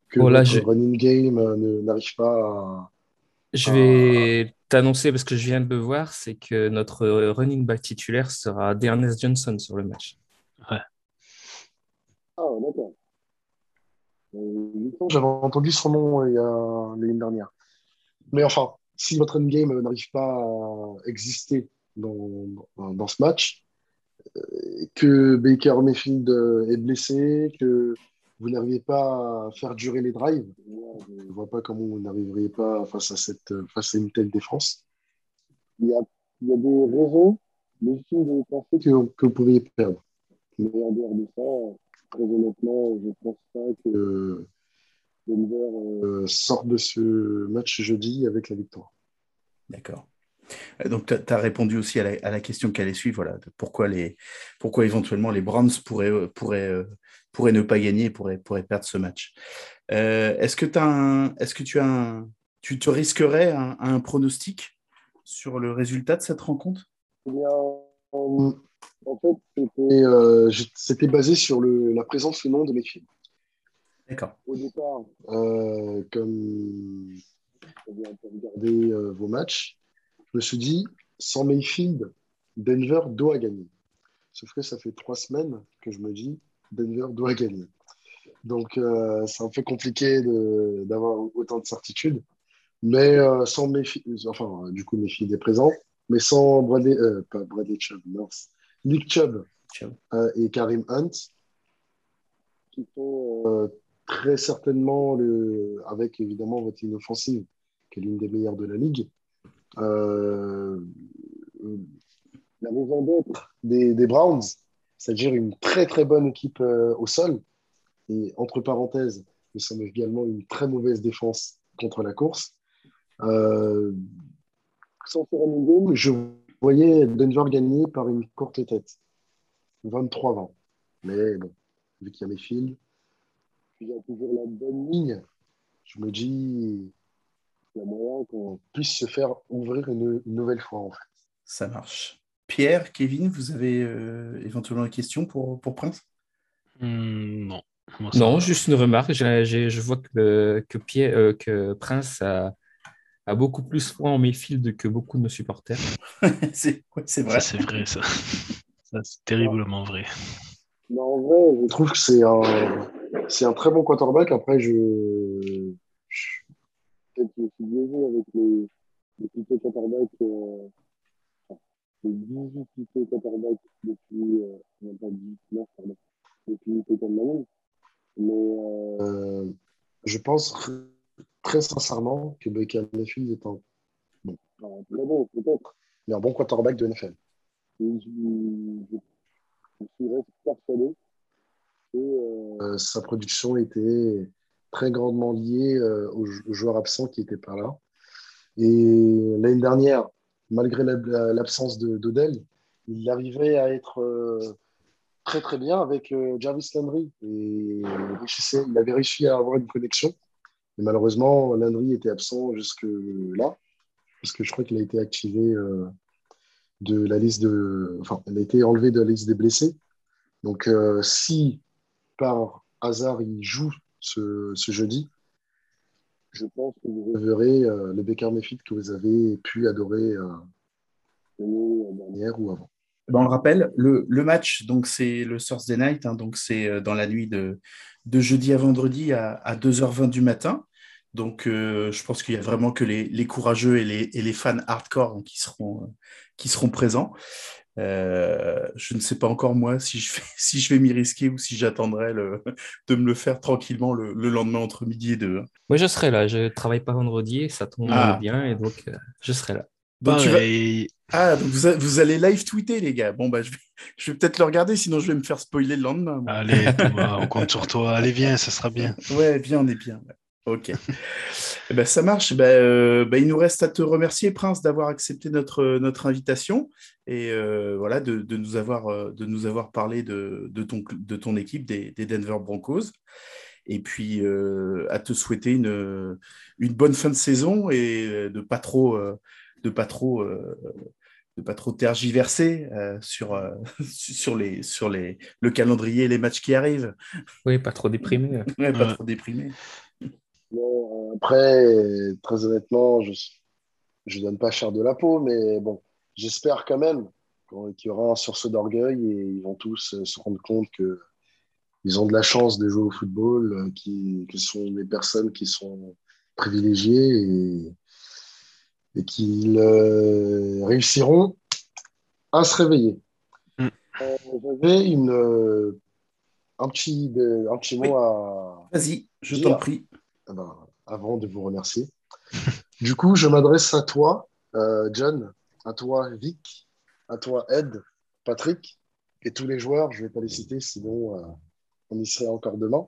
que le running game n'arrive pas à. Je vais t'annoncer parce que je viens de le voir, c'est que notre running back titulaire sera D'Ernest Johnson sur le match. Ouais. Ah, d'accord. Euh, j'avais entendu son nom euh, il y a l'année dernière. Mais enfin, si votre endgame euh, n'arrive pas à exister dans, dans, ce match, que Baker Mayfield est blessé, que vous n'arrivez pas à faire durer les drives, je ne vois pas comment vous n'arriveriez pas face à, cette, face à une telle défense. Il y a, il y a des raisons légitimes de penser que, que vous pourriez perdre. Mais en dehors de ça, très honnêtement, je ne pense pas que Denver euh, sorte de ce match jeudi avec la victoire. D'accord. Euh, donc, tu as répondu aussi à la, question qui allait suivre, voilà, pourquoi, les, pourquoi éventuellement les Browns pourraient, euh, pourraient, pourraient ne pas gagner, pourraient, pourraient perdre ce match. est-ce, que est que tu, as un, tu te risquerais un, un pronostic sur le résultat de cette rencontre? Eh bien, en fait, euh, c'était basé sur le, la présence ou non de Mayfield. D'accord. Au départ, euh, comme vous euh, vos matchs, je me suis dit, sans Mayfield, Denver doit gagner. Sauf que ça fait trois semaines que je me dis, Denver doit gagner. Donc, c'est un peu compliqué d'avoir autant de certitude. Mais sans Mayfield, enfin, du coup, Mayfield est présent, mais sans Bradley, pas Bradley Chubb, Nick Chubb euh, et Karim Hunt, qui sont euh, très certainement, le, avec évidemment votre ligne offensive, qui est l'une des meilleures de la ligue, euh, la maison d'être des, Browns, c'est-à-dire une très très bonne équipe au sol. Et entre parenthèses, nous sommes également une très mauvaise défense contre la course. sans faire un je voyais Denver gagner par une courte tête. 23-20. Mais bon, vu qu'il y a mes fils, il y toujours la bonne ligne, je me dis, il y a moyen qu'on puisse se faire ouvrir une, nouvelle fois, en fait. Ça marche. Pierre, Kevin, vous avez euh, éventuellement une question pour, pour Prince? Hmm, Non. non, juste une remarque. je vois que, que, Pierre, euh, que Prince a, a beaucoup plus foi en Mayfield que beaucoup de nos supporters. c'est vrai. C'est vrai, ça. c'est terriblement vrai. en vrai, je trouve que c'est un, c'est un très bon quarterback. Après, je, peut-être que je suis biaisé avec les, les plutôt quarterbacks, euh, les 18 plutôt quarterbacks depuis, euh, non, pas 19, pardon, depuis Peyton Manning. Mais euh, je pense très sincèrement que Baker Mayfield est un, bon, très bon peut-être, mais un bon quarterback de NFL. Je, Et sa production était très grandement liée aux, joueurs absents qui étaient par là. Et l'année dernière, malgré l'absence d'Odell, il arrivait à être très très bien avec Jarvis Landry. Et il avait réussi à avoir une connexion. Mais malheureusement, Landry était absent jusque-là, parce que je crois qu'il a été activé de la liste de. Enfin, elle a été enlevée de la liste des blessés. Donc, euh, si par hasard il joue ce, jeudi, je pense que vous reverrez euh, le Baker Mayfield que vous avez pu adorer euh, l'année dernière ou avant. Ben, on le rappelle, le, match, donc c'est le Thursday night, hein, donc c'est dans la nuit de, jeudi à vendredi à, à 2h20 du matin. Donc, euh, je pense qu'il y a vraiment que les, courageux et les, fans hardcore euh, qui seront présents. Euh, je ne sais pas encore moi si je, si je vais m'y risquer ou si j'attendrai de me le faire tranquillement le, lendemain entre midi et deux. Hein. Moi, je serai là. Je travaille pas vendredi, ça tombe ah. bien et donc je serai là. Ah, donc vous, allez live tweeter, les gars. Bon, bah, je vais, peut-être le regarder, sinon je vais me faire spoiler le lendemain. Allez, on compte sur toi. Allez, viens, ça sera bien. Ouais, viens, on est bien. Ok. Eh ben, ça marche. Eh ben, euh, ben, il nous reste à te remercier, Prince, d'avoir accepté notre, notre invitation et euh, voilà, de, de, nous avoir, euh, de nous avoir parlé de, de, ton, de ton équipe, des, des Denver Broncos. Et puis, à te souhaiter une, une bonne fin de saison et de pas trop, de pas trop, de pas trop tergiverser sur, sur, les, sur les, le calendrier et les matchs qui arrivent. Oui, pas trop déprimé. ouais, pas trop déprimé après, très honnêtement, je ne donne pas cher de la peau, mais bon, j'espère quand même qu'il y aura un sursaut d'orgueil et ils vont tous se rendre compte qu'ils ont de la chance de jouer au football, qui, que sont des personnes qui sont privilégiées et, et qu'ils euh, réussiront à se réveiller. Mm. Euh, j'avais une, euh, un, petit, un petit mot à. Vas-y, je t'en prie. Ah ben, avant de vous remercier. du coup, je m'adresse à toi, euh, John, à toi, Vic, à toi, Ed, Patrick, et tous les joueurs. Je ne vais pas les citer, sinon euh, on y serait encore demain.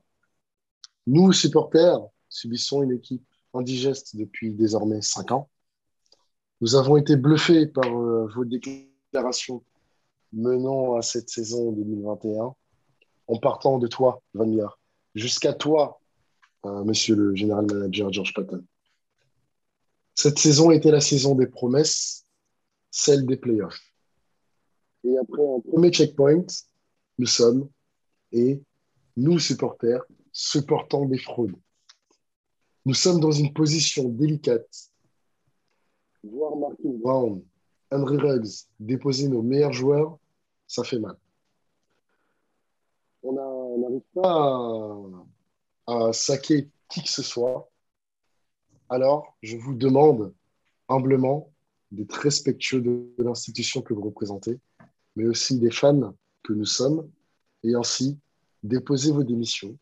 Nous, supporters, subissons une équipe indigeste depuis désormais cinq ans. Nous avons été bluffés par euh, vos déclarations menant à cette saison 2021, en partant de toi, Van jusqu'à toi, monsieur le général manager George Patton. Cette saison était la saison des promesses, celle des playoffs. Et après un premier checkpoint, nous sommes, et nous, supporters, supportons des fraudes. Nous sommes dans une position délicate. Voir Martin Brown, Henry Ruggs déposer nos meilleurs joueurs, ça fait mal. On n'arrive pas à à saquer qui que ce soit, alors je vous demande humblement d'être respectueux de, l'institution que vous représentez, mais aussi des fans que nous sommes, et ainsi déposer vos démissions,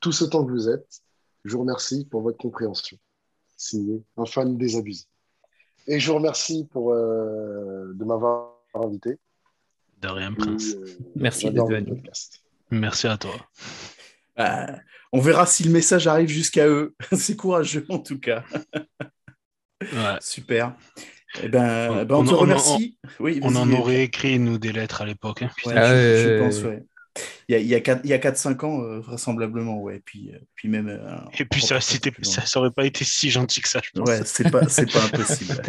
tout ce temps que vous êtes. Je vous remercie pour votre compréhension. Signé un fan désabusé. Et je vous remercie pour, euh, de m'avoir invité. De rien, Prince. Euh, Merci d'être venu. Merci à toi. Bah, on verra si le message arrive jusqu'à eux. C'est courageux en tout cas. Super. Eh ben, ben on, te remercie. On, oui, on en aurait écrit, nous, des lettres à l'époque. Hein. je, pense, ouais. Il y a, il y a 4-5 ans, euh, vraisemblablement, ouais. Puis, euh, puis même. Euh, Et puis ça, ça, ça aurait pas été si gentil que ça, je pense. Ouais, c'est pas, pas impossible.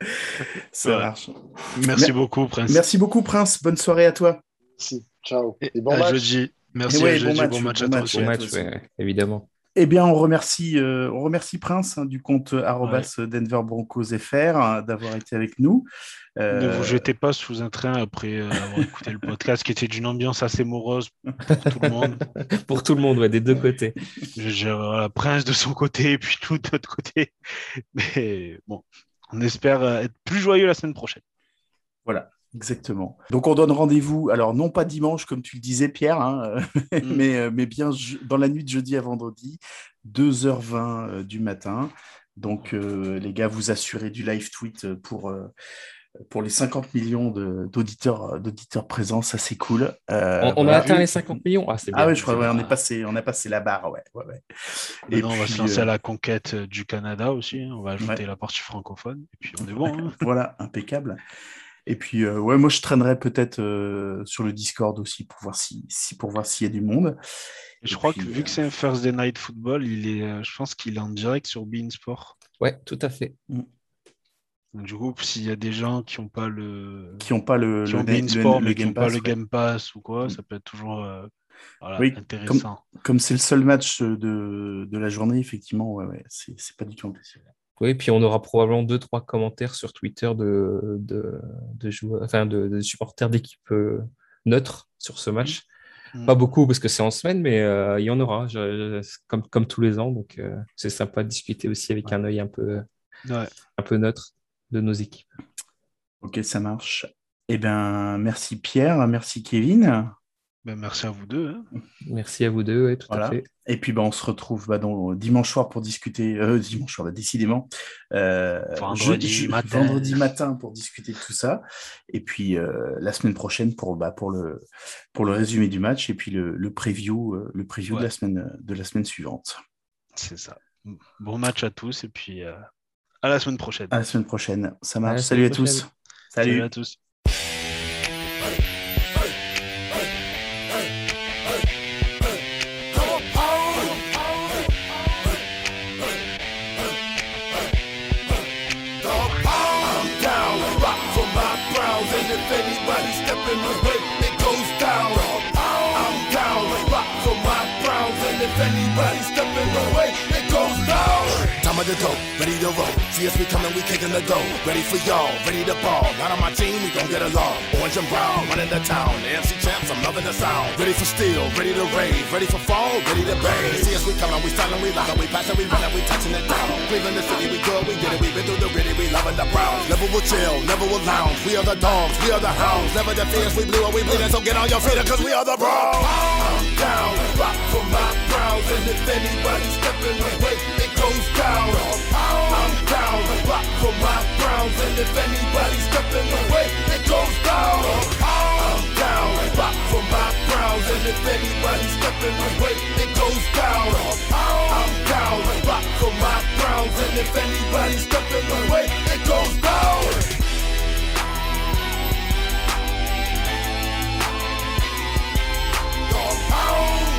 ça marche. Merci beaucoup, Prince. Merci beaucoup, Prince. Bonne soirée à toi. Merci. Ciao. Et bon match. Jeudi. Merci à jeudi, bon match, à toi aussi. évidemment. Eh bien, on remercie, euh, on remercie Prince hein, du compte arrobas Denver Broncos FR hein, d'avoir été avec nous. Euh... Ne vous jetez pas sous un train après euh, avoir écouté le podcast qui était d'une ambiance assez morose pour tout le monde. pour tout le monde, ouais, des deux côtés. Je, la Prince de son côté et puis tout de l'autre côté. Mais bon, on espère être plus joyeux la semaine prochaine. Voilà. Exactement. Donc on donne rendez-vous, alors non pas dimanche comme tu le disais Pierre, hein, mm. mais, euh, mais bien dans la nuit de jeudi à vendredi, 2h20 euh, du matin. Donc euh, les gars, vous assurez du live tweet pour, pour les 50 millions d'auditeurs d'auditeurs présents, ça c'est cool. on, a atteint les 50 millions. Ah, ah oui, je crois, on est passé, on a passé la barre, ouais. ouais, Et on va se lancer à la conquête du Canada aussi. Hein. On va ajouter la partie francophone et puis on est bon. Hein. voilà, impeccable. Et puis, ouais, moi, je traînerais peut-être sur le Discord aussi pour voir si, si pour voir s'il y a du monde. je crois que vu que c'est un First Day Night Football, il est, je pense qu'il est en direct sur Bein Sport. Ouais, tout à fait. Mm. Donc, du coup, s'il y a des gens qui n'ont pas le. Qui n'ont pas le, le, le, Game Pass, pas le Game Pass ou quoi, mm. ça peut être toujours intéressant. Comme c'est le seul match de, de, la journée, effectivement, ouais, ouais, c'est pas du tout impossible. Oui, puis on aura probablement deux, trois commentaires sur Twitter de, de, de joueurs, enfin de, supporters d'équipes euh, neutres sur ce match. Mmh. Pas beaucoup parce que c'est en semaine, mais euh, il y en aura, comme, comme tous les ans. Donc euh, c'est sympa de discuter aussi avec un œil un peu, un peu neutre de nos équipes. Ok, ça marche. Eh bien, merci Pierre, merci Kevin. Ben, merci à vous deux. Hein. Merci à vous deux, tout à fait. Et puis ben, on se retrouve bah, dimanche soir pour discuter, euh, dimanche soir, bah, décidément, euh, vendredi, matin. vendredi matin pour discuter de tout ça. Et puis euh, la semaine prochaine pour, bah, pour, le, pour le résumé du match et puis le, le preview, le preview de, la semaine, de la semaine suivante. C'est ça. Bon match à tous et puis à la semaine prochaine. À la semaine prochaine. Ça marche. Salut à tous. Salut à tous. To go, ready to roll. See us, we coming, we kicking the goal. Ready for y'all, ready to ball. Not on my team, we gon' get along. Orange and brown, running the town. The MC champs, I'm loving the sound. Ready for steel, ready to rave, ready for fall, ready to bang. See us, we coming, we styling, we locking, we passing, we running, we touching it down. Cleveland the city, we good, we did it, we been through the gritty, we loving the Browns. Never will chill, never will lounge. We are the dogs, we are the hounds. Never the fears, we blue and we bleeding, so get on your feet, cause we are the bros. I'm down, rock for my Browns, and if anybody stepping away, goes down. I'm down, I block for my browns, and if anybody's stepping way, it goes down. I'm down, I block for my browns, and if anybody's stepping way, it goes down. I'm down, I block for my browns, and if anybody's stepping way, it goes down. Oh.